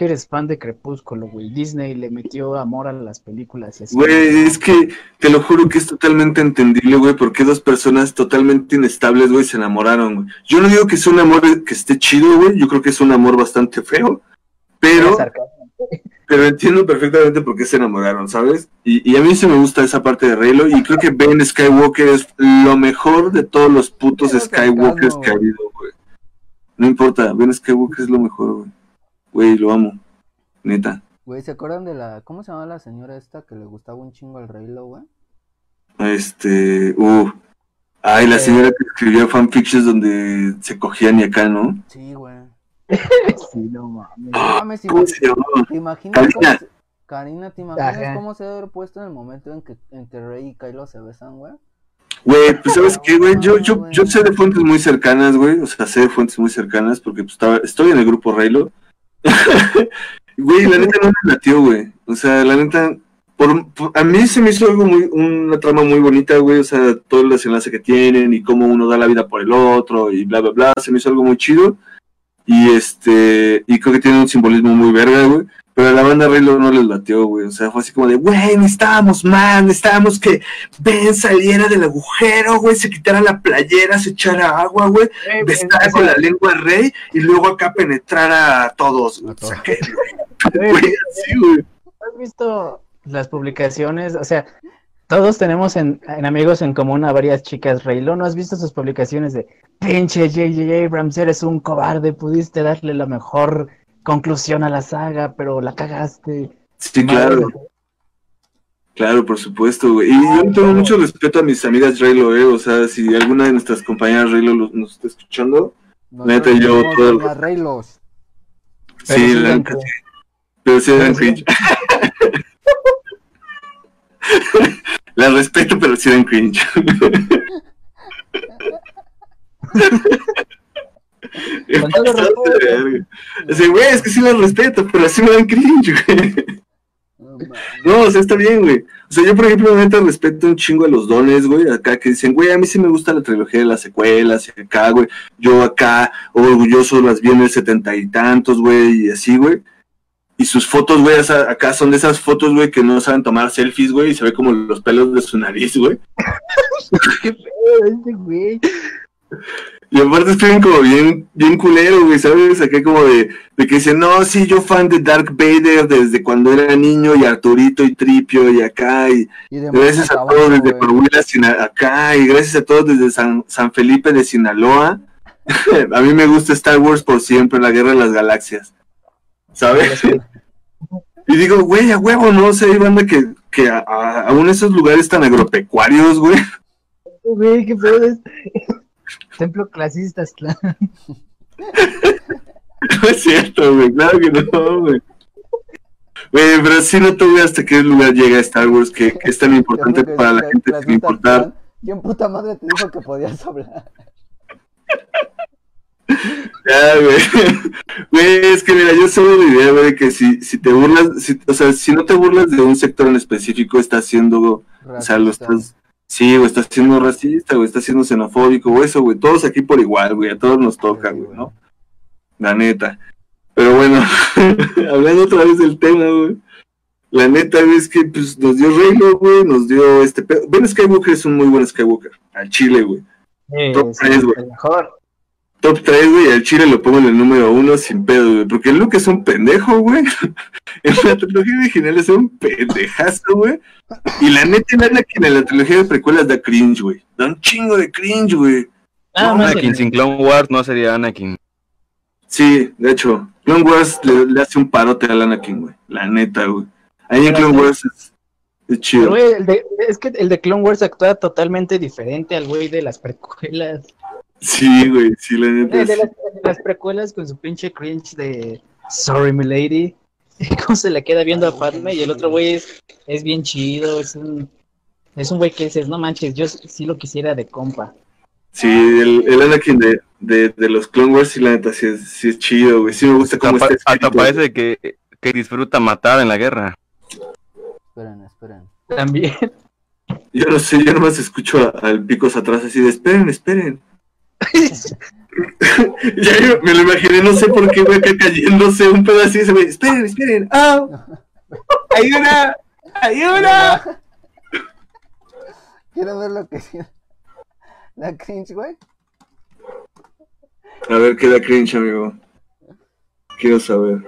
Que eres fan de Crepúsculo, güey. Disney le metió amor a las películas y así. Güey, es que te lo juro que es totalmente entendible, güey, porque dos personas totalmente inestables, güey, se enamoraron, güey. Yo no digo que sea un amor que esté chido, güey, yo creo que es un amor bastante feo, pero, pero entiendo perfectamente por qué se enamoraron, ¿sabes? Y, y a mí sí me gusta esa parte de Raylo, y creo que Ben Skywalker es lo mejor de todos los putos Skywalkers que ha habido, güey. No importa, Ben Skywalker es lo mejor, güey. Güey, lo amo, neta. Güey, ¿se acuerdan de la. ¿Cómo se llama la señora esta que le gustaba un chingo al Raylo, güey? Este, uh, ay, la señora que escribió fanfictions donde se cogían y acá, ¿no? Sí, güey. Sí, no mames. No mames, ¿Cómo ima- se llama? ¿te imaginas cómo Karina. Karina, ¿te imaginas Ajá. cómo se debe haber puesto en el momento en que, en que Rey y Kylo se besan, güey? Güey, pues sabes qué, güey, yo, yo, yo sé de fuentes muy cercanas, güey, o sea, sé de fuentes muy cercanas porque pues estaba, estoy en el grupo Raylo. Güey, la neta no me latió, güey. O sea, la neta, por, a mí se me hizo algo muy, una trama muy bonita, güey, o sea, todo el desenlace que tienen y cómo uno da la vida por el otro y bla, bla, bla, se me hizo algo muy chido. Y este, y creo que tiene un simbolismo muy verga, güey. Pero a la banda Raylo no les latió, güey. O sea, fue así como de, güey, necesitábamos más, necesitábamos que Ben saliera del agujero, güey, se quitara la playera, se echara agua, güey, besara eh, con la lengua rey y luego acá penetrara a todos. güey. A O sea, que, eh, güey, así, güey. ¿Has visto las publicaciones? O sea, todos tenemos en, en amigos en común a varias chicas Raylo. ¿No has visto sus publicaciones de pinche J.J. Abrams, eres un cobarde, pudiste darle la mejor conclusión a la saga, pero la cagaste? Sí, Madre claro, claro, por supuesto, güey. Y yo tengo mucho respeto a mis amigas Raylo, eh. O sea, si alguna de nuestras compañeras Raylo nos está escuchando, Neta, Nosotros yo somos todo- doñas Raylos. Pero sí, sí la neta. Pero sí dan cringe. La respeto, pero sí dan cringe. Así, güey, es que sí las respeto, pero sí me dan cringe, güey. No, o sea, está bien, güey. O sea, yo, por ejemplo, neta, respeto un chingo a los dones, güey. Acá que dicen, güey, a mí sí me gusta la trilogía de las secuelas y acá, güey. Yo acá, orgulloso, las vi en el setenta y tantos, güey, y así, güey. Y sus fotos, güey, acá son de esas fotos, güey, que no saben tomar selfies, güey, y se ve como los pelos de su nariz, güey. ¿Qué pedo este güey? Y aparte escriben como bien, bien culero, güey, ¿sabes? Acá como de, de que dicen, no, sí, yo fan de Dark Vader desde cuando era niño, y Arturito y Tripio, y acá, y gracias a todos desde güey. Coahuila, acá, y gracias a todos desde San, San Felipe de Sinaloa. a mí me gusta Star Wars por siempre, la guerra de las galaxias, ¿sabes? Y digo, güey, a huevo, ¿no? O sea, hay banda que, que a- a- aún esos lugares tan agropecuarios, güey, Güey, qué pedo es. Templo clasistas, claro. No es cierto, güey, claro que no, güey. Güey, pero sí no tuve hasta qué lugar llega Star Wars, que, que es tan importante que para la gente sin importar. ¿Quién puta madre te dijo que podías hablar? Ya, güey. Güey, es que mira, yo de la idea, güey, que si, si te burlas, si- o sea, si no te burlas de un sector en específico, estás siendo, o sea, lo estás, sí, güey, estás siendo racista, güey, estás siendo xenofóbico, o eso, güey, todos aquí por igual, güey, a todos nos toca, Sí, güey, güey. ¿no? La neta. Pero bueno, hablando otra vez del tema, güey. La neta es que pues, nos dio Reylo, güey, nos dio este pedo. Ben Skywalker es un muy buen Skywalker, al chile, güey. Eh, Top sí, tres, güey. el mejor. Top 3, güey, al chile lo pongo en el número uno sin pedo, güey. Porque Luke es un pendejo, güey. en la trilogía original es un pendejazo, güey. Y la neta, el Anakin en la trilogía de precuelas da cringe, güey. Da un chingo de cringe, güey. Ah, No, Anakin el- sin Clone Wars no sería Anakin. Sí, de hecho, Clone Wars le, le hace un parote al Anakin, güey. La neta, güey. Ahí en Clone. Wars es, es Pero, chido. güey, el de- es que el de Clone Wars actúa totalmente diferente al güey de las precuelas. Sí, güey, sí, la neta. El de las, el de las precuelas con su pinche cringe de Sorry, my lady. Cómo se le queda viendo a Padme y el otro güey es, es bien chido, es un es un güey que dices, no manches, yo sí lo quisiera de compa. Sí, el, el Anakin de, de, de los Clone Wars, sí, la neta, sí es, sí es chido, güey. Sí me gusta cómo Hasta, está hasta parece que, que disfruta matar en la guerra. Esperen, esperen. También. Yo no sé, yo nomás escucho al picos atrás así de esperen, esperen. ya yo me lo imaginé, no sé por qué, güey, acá cayéndose un pedacito ese güey, esperen, esperen, ¡ah! ¡Ayuda! ¡Ayuda! Quiero ver lo que. La cringe, güey. A ver, qué da cringe, amigo. Quiero saber.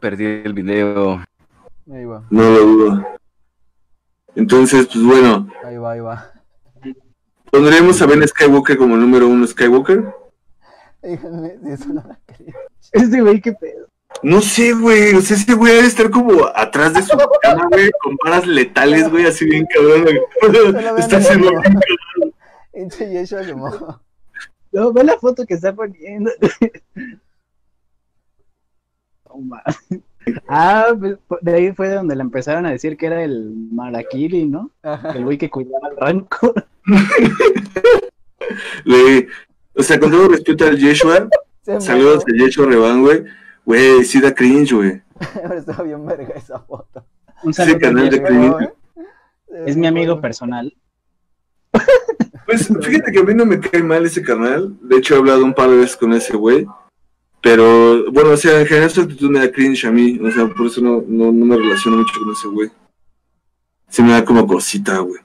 Perdí el video. Ahí va, No lo dudo. Entonces, pues bueno, ahí va, ahí va. ¿Pondríamos a Ben Skywalker como número uno Skywalker? Díganme si eso no la cringe. Este güey, qué pedo. No sé, güey. O sea, ese güey debe estar como atrás de su cama, güey, con balas letales, güey, así bien cabrón. güey. Está haciendo bien cabrón. Se mojó. No, ve la foto que está poniendo. No mames. Ah, pues, de ahí fue donde le empezaron a decir que era el Marakiri, ¿no? El güey que cuidaba el ranco. Güey, o sea, con todo respeto al Yeshua, saludos a Yeshua Revan, güey. Güey, sí da cringe, güey. Está bien verga esa foto. Un saludo. canal de cringe. Es mi amigo personal. Pues fíjate que a mí no me cae mal ese canal. De hecho, he hablado un par de veces con ese güey. Pero, bueno, o sea, en general su actitud me da cringe a mí. O sea, por eso no, no, no me relaciono mucho con ese güey. Se me da como cosita, güey.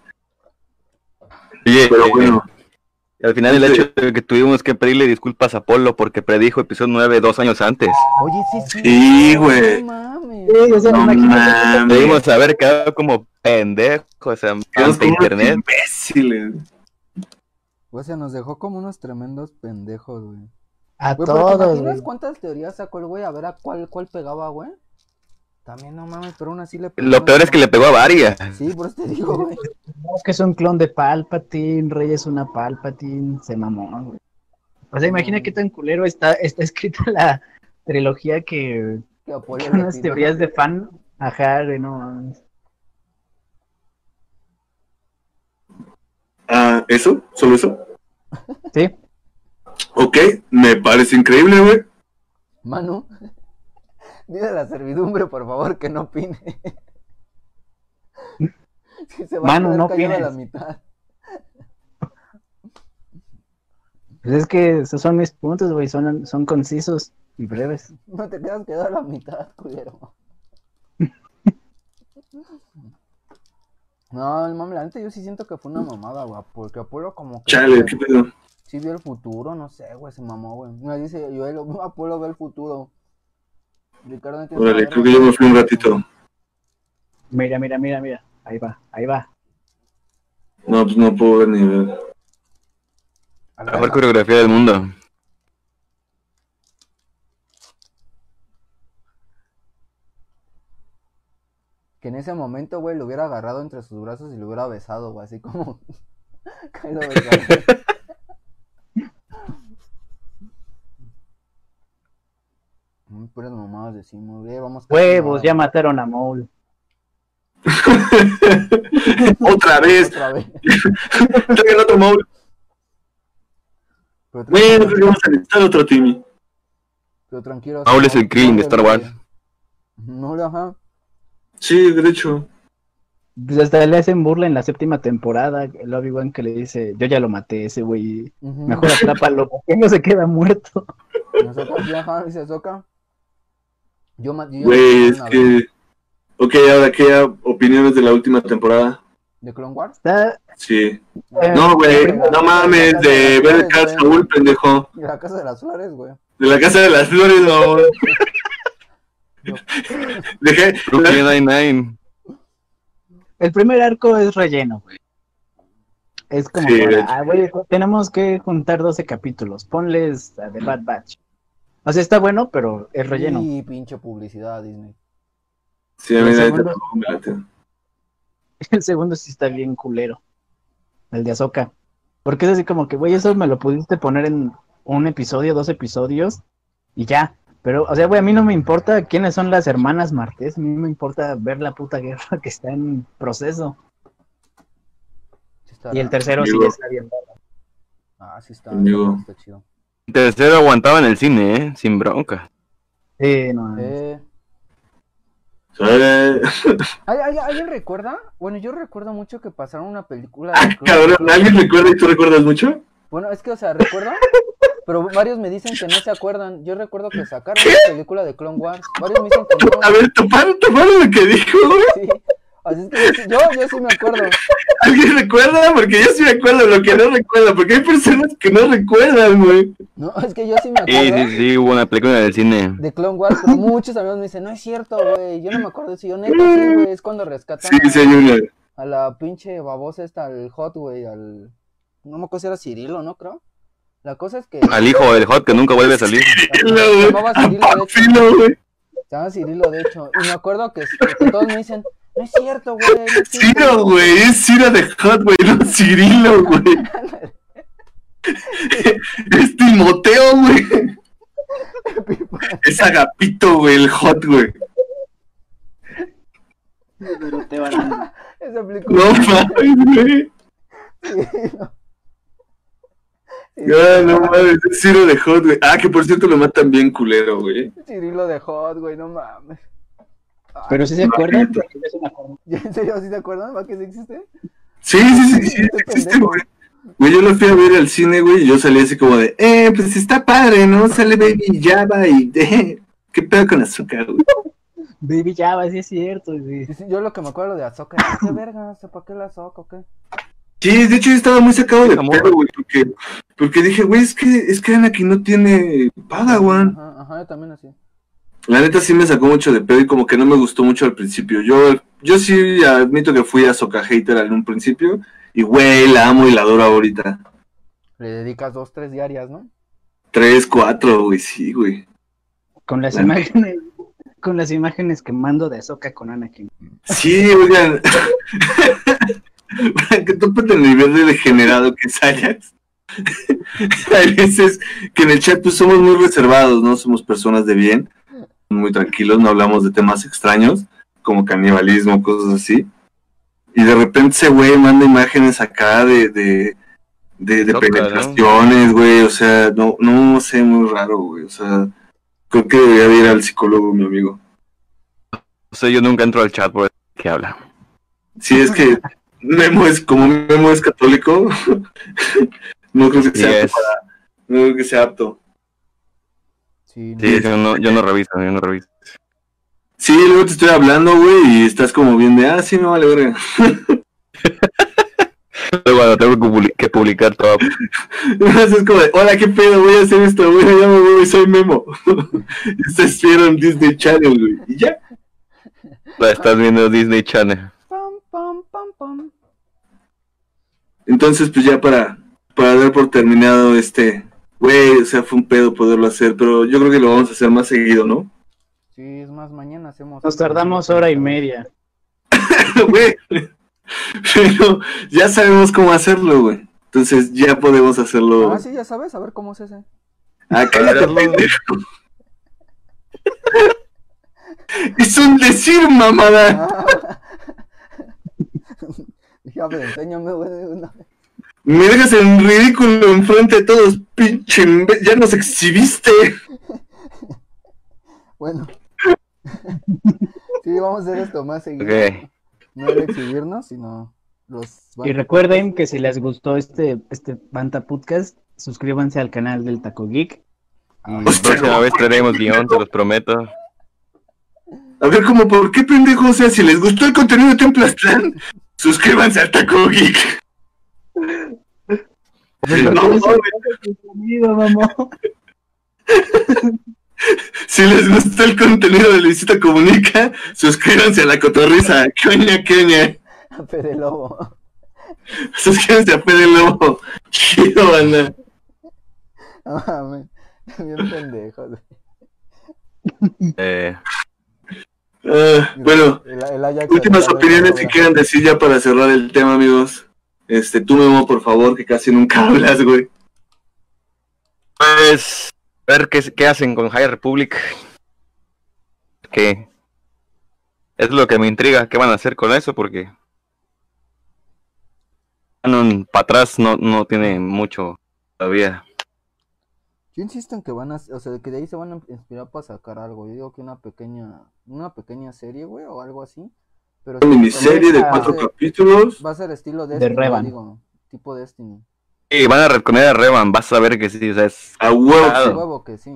Oye, Pero eh, bueno, al final el Sí. hecho de que tuvimos que pedirle disculpas a Polo porque predijo episodio 9 dos años antes. Oye, sí, sí. Sí, güey. No mames. Sí, o sea, no imagínate. mames. Debimos haber quedado como pendejos o sea, ante internet. imbéciles. O sea, nos dejó como unos tremendos pendejos, güey. A Güey, pero ¿te todos, imaginas güey. cuántas teorías sacó el güey? A ver a cuál, cuál pegaba, güey. También no mames, pero aún así le pegó. Lo peor es que le pegó a varias. Sí, por eso te digo, güey. No, es que es un clon de Palpatine, Rey es una Palpatine, se mamó, güey. O sea, imagina qué tan culero está, está escrita la trilogía que Que le unas teorías de fan. Ajá, güey, no mames. Ah, ¿eso? ¿Solo eso? Sí, Ok, me parece increíble, güey. Manu, dile a la servidumbre, por favor, que no opine. Si se va Manu, a no callado a la opines. mitad. pues es que esos son mis puntos, güey, son, son concisos y breves. No te quedas quedado a la mitad, culero. No, el mame, la neta yo sí siento que fue una mamada, güey, porque Apolo como que Chale, ¿qué pedo? Sí vio el futuro, no sé, güey, se mamó, güey. Me dice, yo Apolo ve el futuro. Ricardo no Órale, creo que yo me fui un ratito. Mira, mira, mira, mira. Ahí va, ahí va. No, pues no puedo ver ni ver. A La mejor coreografía del mundo. Que en ese momento, güey, lo hubiera agarrado entre sus brazos y lo hubiera besado, güey, así como Kylo Ren. Mm, Puras mamadas decimos, güey, vamos. Huevos, ya mataron a Maul. Otra vez. Otra vez. Traigan otro Maul. Pero Bueno, que vamos a necesitar otro Timmy. pero tranquilo. Paul es el Krillin de Star Wars. No, ajá. Sí, de hecho. Pues hasta le hacen burla en la séptima temporada, el Obi-Wan que le dice, yo ya lo maté ese güey, Ujú. mejor atrápalo, porque no se queda muerto. Y Ahsoka, sí, ajá, dice Ahsoka. Yo, yo Güey, es que. Ok, ahora, ¿qué opiniones de la última temporada? ¿De Clone Wars? Sí. eh, No, güey, no mames, de ver la- Saúl, pendejo. De la Casa de las Flores, güey. De la Casa de las Flores, no. Dejé. Brooklyn Nine-Nine. el primer arco es relleno, güey. Es como, Sí, para, ah, güey, tenemos que juntar 12 capítulos, ponles a The Bad Batch. O sea, está bueno, pero es relleno. Y pinche publicidad, Disney. Sí, a mí El segundo-. El segundo sí está bien culero. El de Ahsoka. Porque es así como que, güey, eso me lo pudiste poner en un episodio, dos episodios y ya. Pero, o sea, güey, a mí no me importa quiénes son las hermanas Martés. A mí me importa ver la puta guerra que está en proceso. Sí está Y el tercero sí está bien. Ah, sí está. Amigo. Está chido. Tercero aguantaba en el cine, ¿eh? Sin bronca. Sí, no. Eh, ¿Sabe? ¿hay- hay- ¿Alguien recuerda? Bueno, yo recuerdo mucho que pasaron una película Ah, de Clone cabrón, Wars. ¿alguien recuerda y tú recuerdas mucho? Bueno, es que, o sea, recuerdo, pero varios me dicen que no se acuerdan. Yo recuerdo que sacaron una película de Clone Wars. Varios me dicen que no. A ver, toparon, toparon lo que dijo, güey. Sí. Así es que yo, sí- yo, sí me acuerdo. ¿Alguien recuerda? Porque yo sí me acuerdo lo que no recuerdo. Porque hay personas que no recuerdan, güey. No, es que yo sí me Sí, acuerdo. sí, sí, hubo una película del cine. De Clone Wars, pero muchos amigos me dicen, no es cierto, güey. Yo no me acuerdo si yo neta, sí, güey. Es cuando rescatan Sí, sí, a, la pinche babosa esta, al Hot, güey, al... No me acuerdo si era Cirilo, ¿no? Creo. La cosa es que... Al hijo del Hot que nunca vuelve a salir. Cirilo, de hecho. Pafilo, güey. Se llama Cirilo, de hecho. Y me acuerdo que, que todos me dicen, no es cierto, güey. No es cierto". Ciro, güey. Es Ciro de Hot, güey. No Cirilo, güey. Es Timoteo, güey. Es Agapito, güey. El Hot, güey. Pero te van a- Esa película. No mames, güey. Cirilo. Ah, no mames. Es Ciro de Hot, güey. Ah, que por cierto lo matan bien culero, güey. Cirilo de Hot, güey, no mames. Pero sí se acuerdan, yo me acuerdo. ¿En serio sí se acuerdan? ¿Va que sí existe? Sí, sí, sí, sí, sí existe, güey. Güey, yo lo fui a ver al cine, güey, y yo salí así como de, eh, pues está padre, ¿no? Sale Baby Java y, eh, ¿qué pedo con azúcar, güey? Baby Java, sí es cierto. Sí, sí, yo lo que me acuerdo de Azoka es, ¿qué verga? ¿Para qué la Azoka o qué? Sí, de hecho yo estaba muy sacado de Amor. pedo, güey, porque, porque dije, güey, es que, es que Anakin no tiene Padawan. Ajá, ajá, yo también así. La neta sí me sacó mucho de pedo y como que no me gustó mucho al principio. Yo, yo sí admito que fui a Soka Hater en un principio, y güey, la amo y la adoro ahorita. Le dedicas dos, tres diarias, ¿no? Tres, cuatro, güey, sí, güey. Con las La neta. imágenes, con las imágenes que mando de Ahsoka con Anakin. Sí, oigan. Que topen el nivel de degenerado que es Ajax. Hay veces que en el chat pues somos muy reservados, ¿no? Somos personas de bien, muy tranquilos, no hablamos de temas extraños, como canibalismo, cosas así. Y de repente ese güey manda imágenes acá de, de, de, de penetraciones, güey. O sea, no, no sé, muy raro, güey. O sea, creo que debería de ir al psicólogo, mi amigo. O sea, yo nunca entro al chat por que habla. Sí, es que Memo es, como Memo es católico, no creo que sea apto es. para- no creo que sea apto. Sí, no. Sí, yo no, yo no reviso, yo no reviso. Sí, luego te estoy hablando, güey, y estás como bien de, ah, sí, no vale, verga. Cuando tengo que publi- que publicar todo. es como de, hola, qué pedo, voy a hacer esto, güey, ya me voy, soy Memo. ustedes vieron Disney Channel, güey, y ya. La estás viendo Disney Channel. Pam, pam, pam, pam. Entonces, pues ya para, para dar por terminado este, güey, o sea, fue un pedo poderlo hacer, pero yo creo que lo vamos a hacer más seguido, ¿no? Sí, es más, mañana hacemos. Nos tardamos hora y media. güey. Pero ya sabemos cómo hacerlo, güey. Entonces ya podemos hacerlo. Ah, sí, ya sabes, a ver cómo es ese. Ah, cállate, pendejo. es un decir, mamada. Ah. ya, pero enséñame, güey. de una vez. Me dejas en ridículo enfrente de todos, pinche. Ya nos exhibiste. Bueno. sí, vamos a hacer esto más seguido. Ok. No el exhibirnos, sino los... Y recuerden que si les gustó este, este Banta Podcast, suscríbanse al canal del Taco Geek. Y La próxima vez traeremos guion, te los prometo. A ver, como, ¿por qué pendejo? O sea, si les gustó el contenido de Templastlán, suscríbanse al Taco Geek. No, mamá. si les gustó el contenido de Luisita Comunica, suscríbanse a la cotorriza. Coña, coña. Fede Lobo. Suscríbanse a Fede Lobo. Chido, banda. No mames. Bien pendejos. Eh, Ah, bueno, El- el Ajax últimas opiniones que quieran decir ya para cerrar el tema, amigos. Este, tú, Memo, por favor, que casi nunca hablas, güey. pues, ver qué, qué hacen con High Republic. Que es lo que me intriga, qué van a hacer con eso, porque para atrás no, no tiene mucho todavía. Yo insisto en que van a, o sea, que de ahí se van a inspirar para sacar algo. Yo digo que una pequeña, una pequeña serie, güey, o algo así. Pero Una sí, miniserie de cuatro sí. capítulos. va a ser estilo De Destiny, Revan. digo, tipo Destiny. Y van a reconocer a Revan, vas a ver que sí, o sea, es A huevo. De huevo que sí.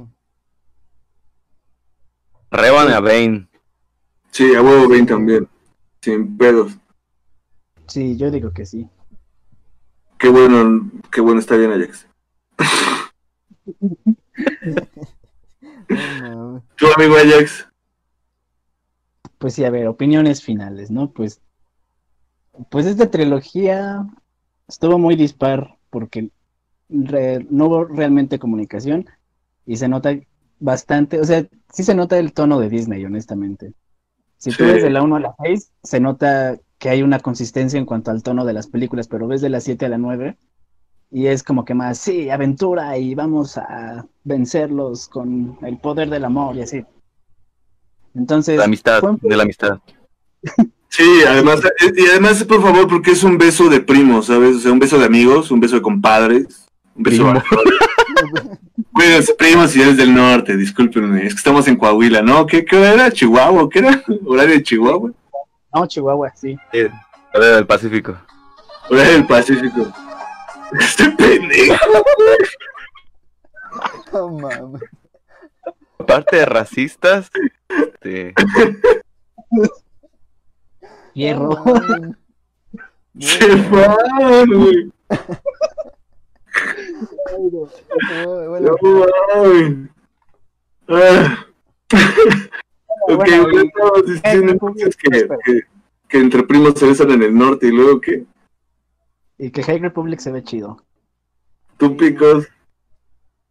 Revan a Bane. Sí, a huevo 20 también. Sin pedos. Sí, yo digo que sí. Qué bueno, qué bueno está bien Ajax. No. Tu amigo Ajax. Pues sí, a ver, opiniones finales, ¿no? Pues, pues esta trilogía estuvo muy dispar porque re- no hubo realmente comunicación y se nota bastante, o sea, sí se nota el tono de Disney, honestamente. Si tú Sí. ves de la 1 a la 6, se nota que hay una consistencia en cuanto al tono de las películas, pero ves de la 7 a la 9 y es como que más, sí, aventura y vamos a vencerlos con el poder del amor y así. Entonces, la amistad, de la amistad. Sí, además, eh, y además, por favor, porque es un beso de primos, ¿sabes? O sea, un beso de amigos, un beso de compadres, un beso de Cuídense, primos, si eres del norte, discúlpenme, es que estamos en Coahuila, ¿no? ¿Qué, qué hora era? ¿Chihuahua? ¿Qué era? ¿Horario de Chihuahua? No, Chihuahua, sí. Sí, Corea del Pacífico. Horario del Pacífico. Este pendejo. No mames. Aparte de racistas, este, Hierro. Se van, güey. No, bueno, No mames. Ah. Ok, Bueno, bueno, y- estamos diciendo Eh, entonces que, que, que entre primos se besan en el norte y luego que Y que High Republic se ve chido. tú picos.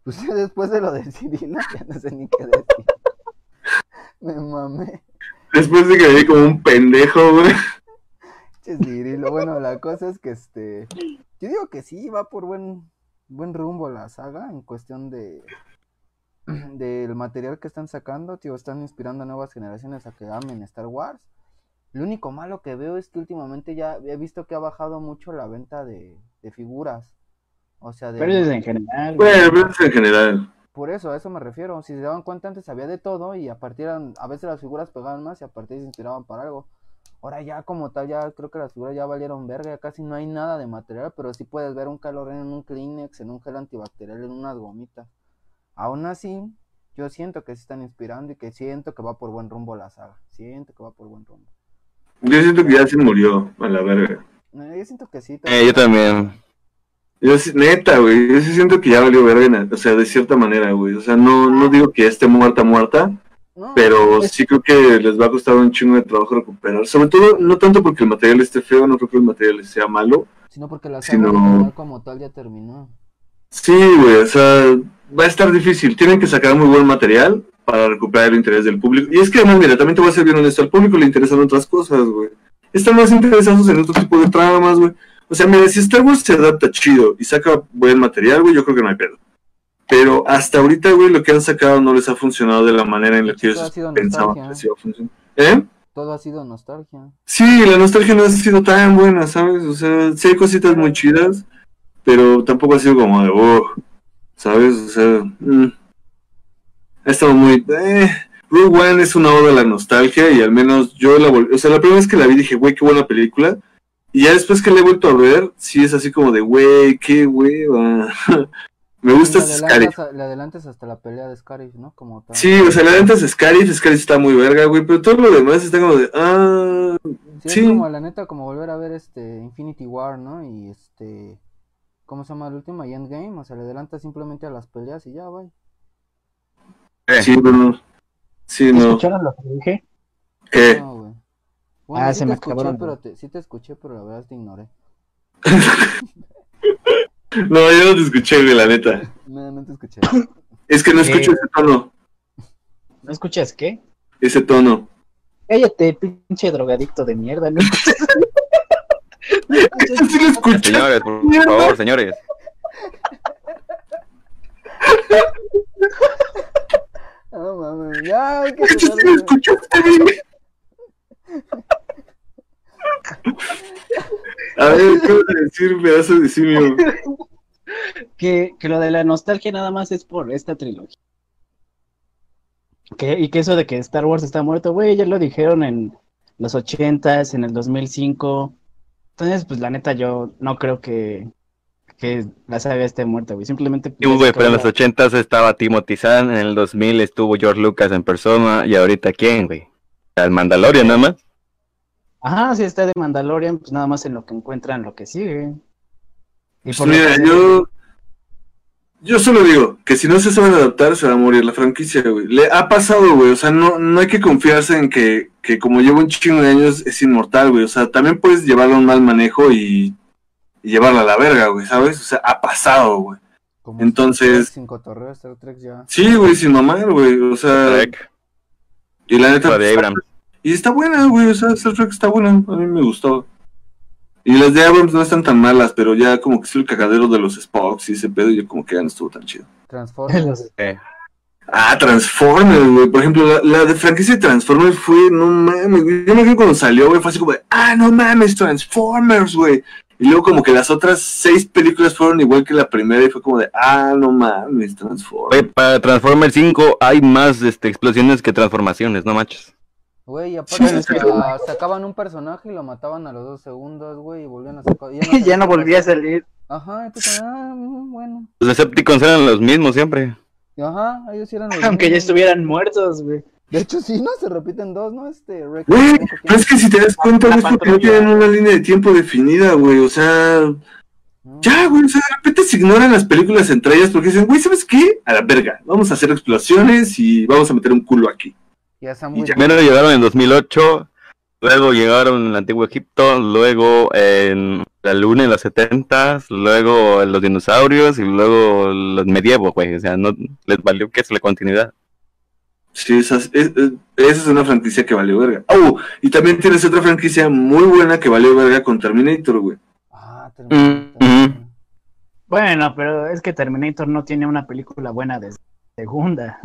Pues después de lo de Cirila, ya no sé ni qué decir. Me mamé. Después de que vi como un pendejo, güey. Che, Cirilo. Bueno, la cosa es que este. Yo digo que sí, va por buen, buen rumbo la saga en cuestión de. del material que están sacando, tío, están inspirando a nuevas generaciones a que amen Star Wars. Lo único malo que veo es que últimamente ya he visto que ha bajado mucho la venta de, de figuras. O sea, de... Pero es en general. Bueno, pero es en general. Por eso, a eso me refiero. Si se daban cuenta, antes había de todo y a partir, eran- a veces las figuras pegaban más y a partir se inspiraban para algo. Ahora ya como tal, ya creo que las figuras ya valieron verga, ya casi no hay nada de material, pero sí puedes ver un calor en un Kleenex, en un gel antibacterial, en unas gomitas. Aún así, yo siento que se están inspirando y que siento que va por buen rumbo la saga. Siento que va por buen rumbo. Yo siento que ya se murió a la verga. No, yo siento que sí. eh, yo también. Yo neta, güey, yo sí siento que ya valió verga, o sea, de cierta manera, güey. O sea, no, no digo que esté muerta, muerta, No, pero sí creo que les va a costar un chingo de trabajo recuperar. Sobre todo, no tanto porque el material esté feo, no creo que el material sea malo. Sino porque la sino- saga como tal ya terminó. Sí, güey, o sea, va a estar difícil. Tienen que sacar muy buen material para recuperar el interés del público. Y es que además, mira, también te voy a ser bien honesto, al público le interesan otras cosas, güey. Están más interesados en otro tipo de tramas, güey. O sea, mira, si Star Wars se adapta chido y saca buen material, güey, yo creo que no hay pedo. Pero hasta ahorita, güey, lo que han sacado no les ha funcionado de la manera en la que ellos pensaban que se iba a funcionar. ¿Eh? Todo ha sido nostalgia. Sí, la nostalgia no ha sido tan buena, ¿sabes? O sea, sí hay cositas muy chidas, pero tampoco ha sido como de, oh, ¿sabes? O sea, mm. ha estado muy... Eh. Rogue One es una oda a la nostalgia y al menos yo la volví... O sea, la primera vez que la vi dije, güey, qué buena película. Y ya después que la he vuelto a ver, sí es así como de, güey, qué hueva. Me gusta le Scarif. adelantas, a- le adelantas hasta la pelea de Scarif, ¿no? Como tal. Sí, o sea, la neta es Scarif, Scarif está muy verga, güey, pero todo lo demás está como de, ah, Sí, sí. es como la neta, como volver a ver este Infinity War, ¿no? Y este. ¿Cómo se llama el último? Y Endgame. O sea, le adelantas simplemente a las peleas y ya, güey. Eh, sí, no, sí, no, ¿Escucharon lo que dije? ¿qué? No. Bueno, Ah, sí se te me escuché, acabaron. pero te, sí te escuché, pero la verdad te ignoré. No, yo no te escuché, güey, la neta. No, no te escuché. Es que no ¿Qué? escucho ese tono, ¿No escuchas qué? ese tono. Cállate, pinche drogadicto de mierda. ¿no? Sí lo escuché. Señores, por Mierda. favor, señores. No mames, ya hay que Sí lo güey. A ver, ¿qué vas a decir, pedazo de simio? que, que lo de la nostalgia nada más es por esta trilogía. Que, y que eso de que Star Wars está muerto, güey, ya lo dijeron en los ochentas, en el 2005. Entonces, pues la neta yo no creo que, que la saga esté muerta, güey. Simplemente... Sí, güey, pero en los acaba- 80 estaba Timothy Zahn, en el 2000 estuvo George Lucas en persona, y ahorita ¿quién, güey? El Mandalorian nada más. Ajá, si está de Mandalorian, pues nada más en lo que encuentran lo que sigue. Y Pues por lo mira, que- yo. Yo solo digo que si no se saben adaptar, se va a morir la franquicia, güey. Le ha pasado, güey. O sea, no, no hay que confiarse en que, que como lleva un chingo de años es inmortal, güey. O sea, también puedes llevarlo a un mal manejo y, y llevarla a la verga, güey, ¿sabes? O sea, ha pasado, güey. Entonces- Sin cotorreo, Star Trek ya. Sí, güey, sin mamar, güey. O sea, Trek, y la neta. la de Abrams. Y está buena, güey. O sea, Star Trek está buena. A mí me gustó. Y las de Abrams no están tan malas, pero ya como que es el cagadero de los Spocks y ese pedo, yo como que ya no estuvo tan chido. Transformers. Eh, Ah, Transformers, güey. Por ejemplo, la, la de franquicia de Transformers fue, no mames, güey. Yo me acuerdo cuando salió, güey, fue así como de, ah, no mames, Transformers, güey. Y luego como que las otras seis películas fueron igual que la primera y fue como de, ah, no mames, Transformers. Para Transformers 5 hay más este, explosiones que transformaciones, no manches. Güey, y aparte Sí, sacaban un personaje y lo mataban a los dos segundos, güey, y volvían a sacar. ya no sabías qué volví a salir. Ajá, como, ah, mm, bueno. Los Decepticons eran los mismos siempre. Ajá, ellos eran los Aunque ya estuvieran muertos, güey. De hecho, sí, ¿no? Se repiten dos, ¿no? Este, Rex. Güey, pero es que si te das cuenta, es porque no tienen una línea de tiempo definida, güey. O sea, No. ya, güey, o sea, de repente se ignoran las películas entre ellas porque dicen, güey, ¿sabes qué? A la verga, vamos a hacer explosiones y vamos a meter un culo aquí. Ya. Witwer. Primero llegaron en 2008, luego llegaron en el antiguo Egipto, luego en la luna en los 70, luego en los dinosaurios y luego los medievos, güey. O sea, no les valió que es la continuidad. Sí, esa es, es- es- esa es una franquicia que valió verga. Oh, y también tienes otra franquicia muy buena que valió verga con Terminator, güey. Ah, Mm, Terminator. Bueno, pero es que Terminator no tiene una película buena desde segunda.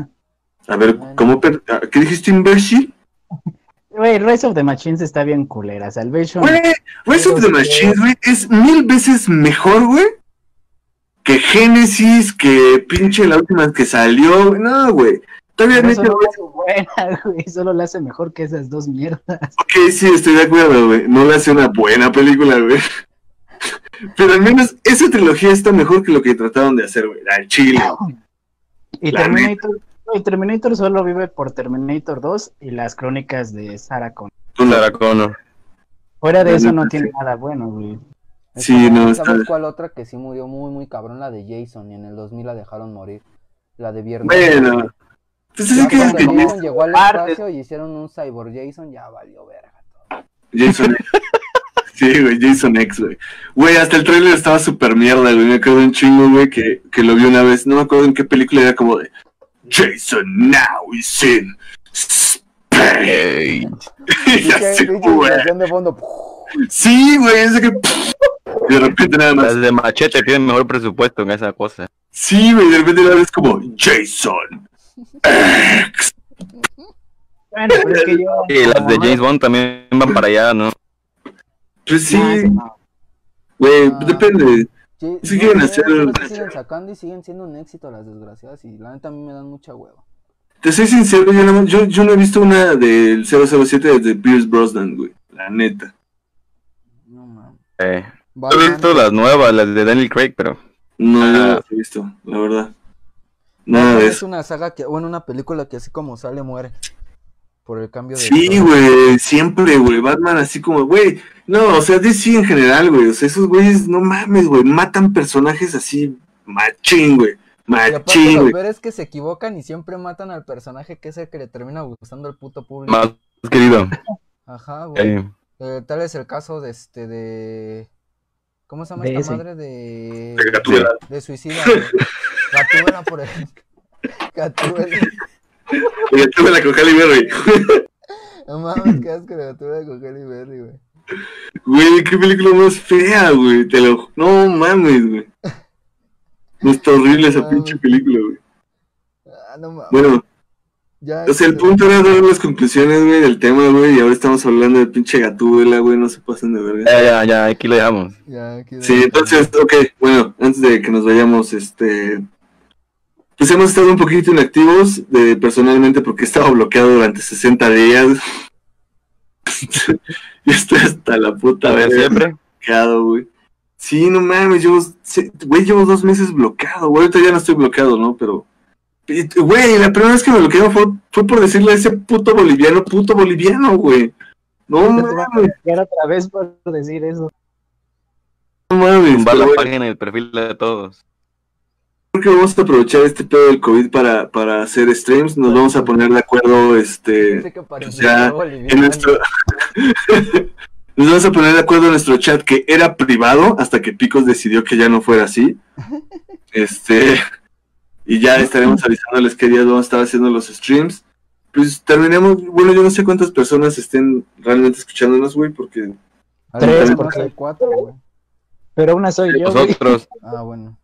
A ver, Bueno. ¿cómo? per- ah, ¿Qué dijiste, imbécil? Güey, Rise of the Machines está bien culera. Salvation. Güey, Rise of the Machines, güey, es mil veces mejor, güey, que Genesis, que pinche la última que salió. No, güey. Eso neta, no hace buena, güey. Solo la hace mejor que esas dos mierdas. Ok, sí, estoy de acuerdo, güey. No le hace una buena película, güey. Pero al menos esa trilogía está mejor que lo que trataron de hacer, güey. Al chile. Y La Terminator, güey, Terminator solo vive por Terminator 2 y las crónicas de Sarah Connor. Sarah Connor. Fuera de La eso neta, no sí. tiene nada bueno, güey. Es Sí, no, ¿Sabes está- cuál otra que sí murió muy, muy cabrón? La de Jason. Y en el 2000 la dejaron morir. La de Viernes. Bueno. Pues Ya es que cuando que Jason llegó al Parte. espacio y hicieron un cyborg Jason, ya valió verga. todo. Jason Sí, güey, Jason X, güey. Güey, hasta el trailer estaba súper mierda, güey. Me acuerdo un chingo, güey, que, que lo vi una vez. No me acuerdo en qué película era como de Jason now is in space. Y fue. explosión de fondo. Sí, güey, ese que. De repente nada más. Las de Machete tienen mejor presupuesto en esa cosa. Sí, güey, de repente nada más es como Jason. Bueno, pero es que yo. Y las de James Bond también van para allá, ¿no? Pues sí, Ah, no. güey, Ah. depende. Sí, Sí no quieren sé, hacer- siguen sacando y siguen siendo un éxito las desgraciadas y la neta a mí me dan mucha hueva. Te soy sincero, yo no, yo, yo no he visto una del 007 desde Pierce Brosnan, güey. La neta. No mames. Eh, he visto las nuevas, las de Daniel Craig, pero No, Ah. las he visto, la verdad. Nada de es eso. una saga que, bueno, una película que así como sale muere. Por el cambio de Sí, güey, siempre, güey. Batman así como, güey. No, o sea, DC en general, güey. O sea, esos güeyes, no mames, güey. Matan personajes así, machín, güey. Y aparte Machín, lo güey. peor es que se equivocan y siempre matan al personaje que es el que le termina gustando al puto público. más querido. Ajá, güey. Eh, Eh, tal es el caso de este de ¿Cómo se llama De esta ese. madre de De de suicida? Gatúbela, por ejemplo. Gatúbela. Oye, tuve la con Halle Berry. No mames, qué asco de Gatúbela con Halle Berry, güey. Güey, qué película más fea, güey. Te lo. No mames, güey. No está horrible esa pinche película, güey. Ah, no mames. Bueno, ya, o sea, el este, punto era dar las conclusiones, güey, del tema, güey. Y ahora estamos hablando de pinche gatúbela, güey. No se pasen de verga. ya, ya, ya, aquí lo dejamos. Ya, aquí Sí, entonces, ok, bueno, antes de que nos vayamos, este, pues hemos estado un poquito inactivos de, personalmente porque he estado bloqueado durante 60 días. y estoy hasta la puta A ver, verga siempre. bloqueado, güey. Sí, no mames, llevo, güey, llevo dos meses bloqueado, güey, ahorita ya no estoy bloqueado, ¿no? Pero, güey, la primera vez que me bloquearon fue, fue por decirle a ese puto boliviano, puto boliviano, güey. No mames, otra vez por decir eso. no mames. Tumbar la página y el perfil de todos. Creo que vamos a aprovechar este pedo del COVID para, para hacer streams. Nos vamos a poner de acuerdo este, boliviano. en nuestro. Nos vamos a poner de acuerdo en nuestro chat que era privado hasta que Picos decidió que ya no fuera así. Este. Y ya estaremos avisándoles qué días vamos a estar haciendo los streams. Pues terminemos. Bueno, yo no sé cuántas personas estén realmente escuchándonos, güey, porque. Tres, porque- hay cuatro, güey. Pero una soy yo. Nosotros, Ah, bueno.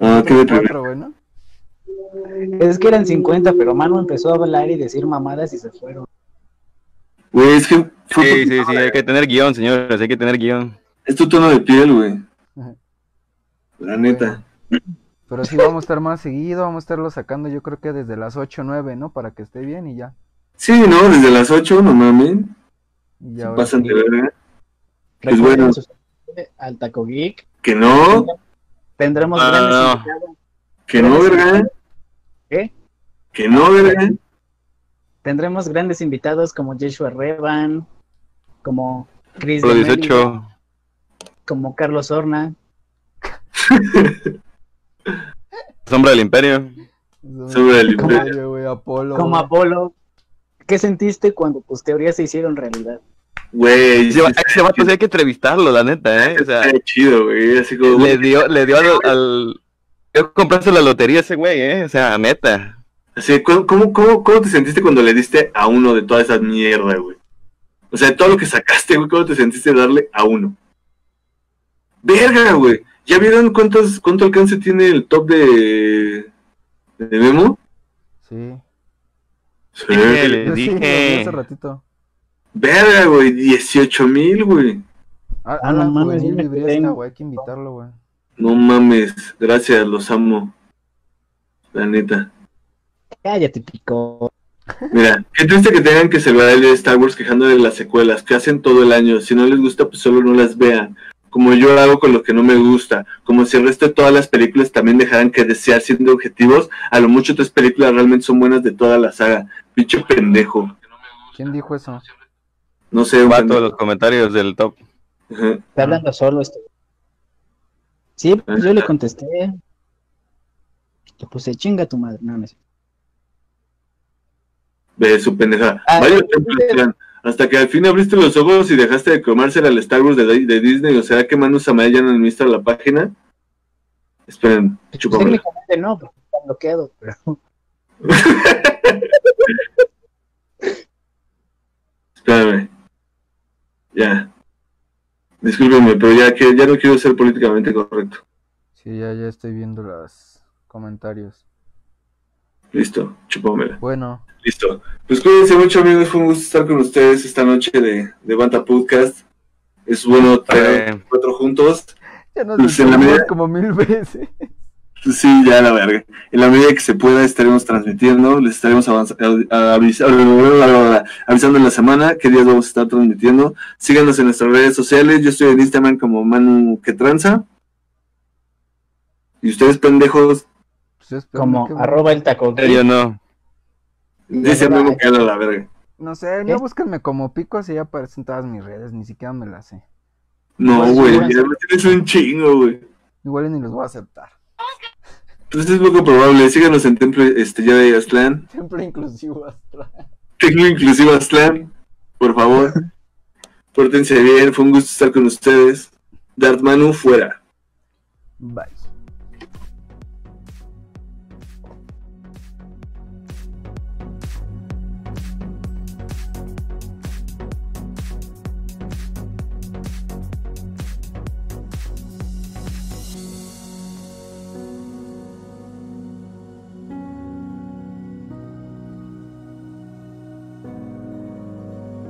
Ah, qué de primero. cuatro, güey, ¿no? Es que eran 50, pero Manu empezó a hablar y decir mamadas y se fueron. Güey, es que. fue sí, sí, sí, hay que tener guion, señores, hay que tener guion. Es tu tono de piel, güey. La neta. Pero sí vamos a estar más seguido, vamos a estarlo sacando yo creo que desde las 8 o 9, ¿no? Para que esté bien y ya. Sí, no, desde las 8, no mames. Ya pasan de verga. Pues bueno. al Taco Geek. Que no, Tendremos Ah, grandes no. invitados. que no, verga. ¿Qué? Que no, verga. Tendremos grandes invitados como Joshua Revan, como Chris Mérida, 18. como Carlos Horna. Sombra del Imperio. Sobre el ¿Cómo? imperio. Güey, Apolo. como. Apolo. ¿Qué sentiste cuando tus teorías se hicieron realidad? Güey, Ese, va- ese vato sí hay que entrevistarlo, la neta, ¿eh? O sea, Está chido, güey. Así como. le dio, le dio al, al... Yo compraste la lotería a ese güey, ¿eh? O sea, neta. Así, ¿cómo, cómo, cómo, cómo te sentiste cuando le diste a uno de toda esa mierda, güey? O sea, todo lo que sacaste, güey, ¿cómo te sentiste darle a uno? Verga, güey. ¿Ya vieron cuántos, cuánto alcance tiene el top de. de Memo? Sí. Sí. Dije, le Yo sí, dije. hace ratito. Verga, güey. 18 mil, güey. Ah, Ah, no mames, güey, hay que invitarlo, güey. No mames. Gracias, los amo. La neta. Cállate, pico. Mira, qué triste que tengan que celebrar el día de Star Wars quejándole de las secuelas, que hacen todo el año. Si no les gusta, pues solo no las vean. Como yo hago con lo que no me gusta. Como si el resto de todas las películas también dejaran que desear siendo objetivos. A lo mucho tres películas realmente son buenas de toda la saga. Pinche pendejo. ¿Quién dijo eso? No sé, un Vato de los comentarios del top. Ajá. Está hablando solo esto. Sí, pues yo le contesté. Le puse chinga tu madre. No, no cierto. Ve su pendeja. Ah. Hasta que al fin abriste los ojos y dejaste de comársela al Star Wars de, de Disney. O sea que Manu Samael ya no administra la página. Esperen, Pues técnicamente no, porque está bloqueado, pero Espérame. Ya. Discúlpenme, pero ya que ya no quiero ser políticamente correcto. Sí, ya, ya estoy viendo los comentarios. Listo, chupámela. Bueno, Listo. Pues cuídense mucho, amigos. Fue un gusto estar con ustedes esta noche de, de Banta Podcast. Es bueno traer cuatro juntos. Ya nos Pues en la despedimos medida- como mil veces. Sí, ya la verga. En la medida que se pueda estaremos transmitiendo, les estaremos avisa- avisando en la semana qué días vamos a estar transmitiendo. Síganos en nuestras redes sociales. Yo estoy en Instagram como Manu que tranza. Y ustedes pendejos, Pues Como que- arroba el taco. Yo no. dicen Memo que a la verga. No sé, no búsquenme como picos y ya aparecen todas mis redes, ni siquiera me las sé. No, güey, ya no tienes un chingo, güey. Igual y ni los voy a aceptar. Entonces es poco probable. Síganos en Templo este, ya de Aztlán. Siempre inclusivo Astra. Tengo inclusive Aztlán. Por favor. Pórtense bien. Fue un gusto estar con ustedes. Dart Manu fuera. Bye.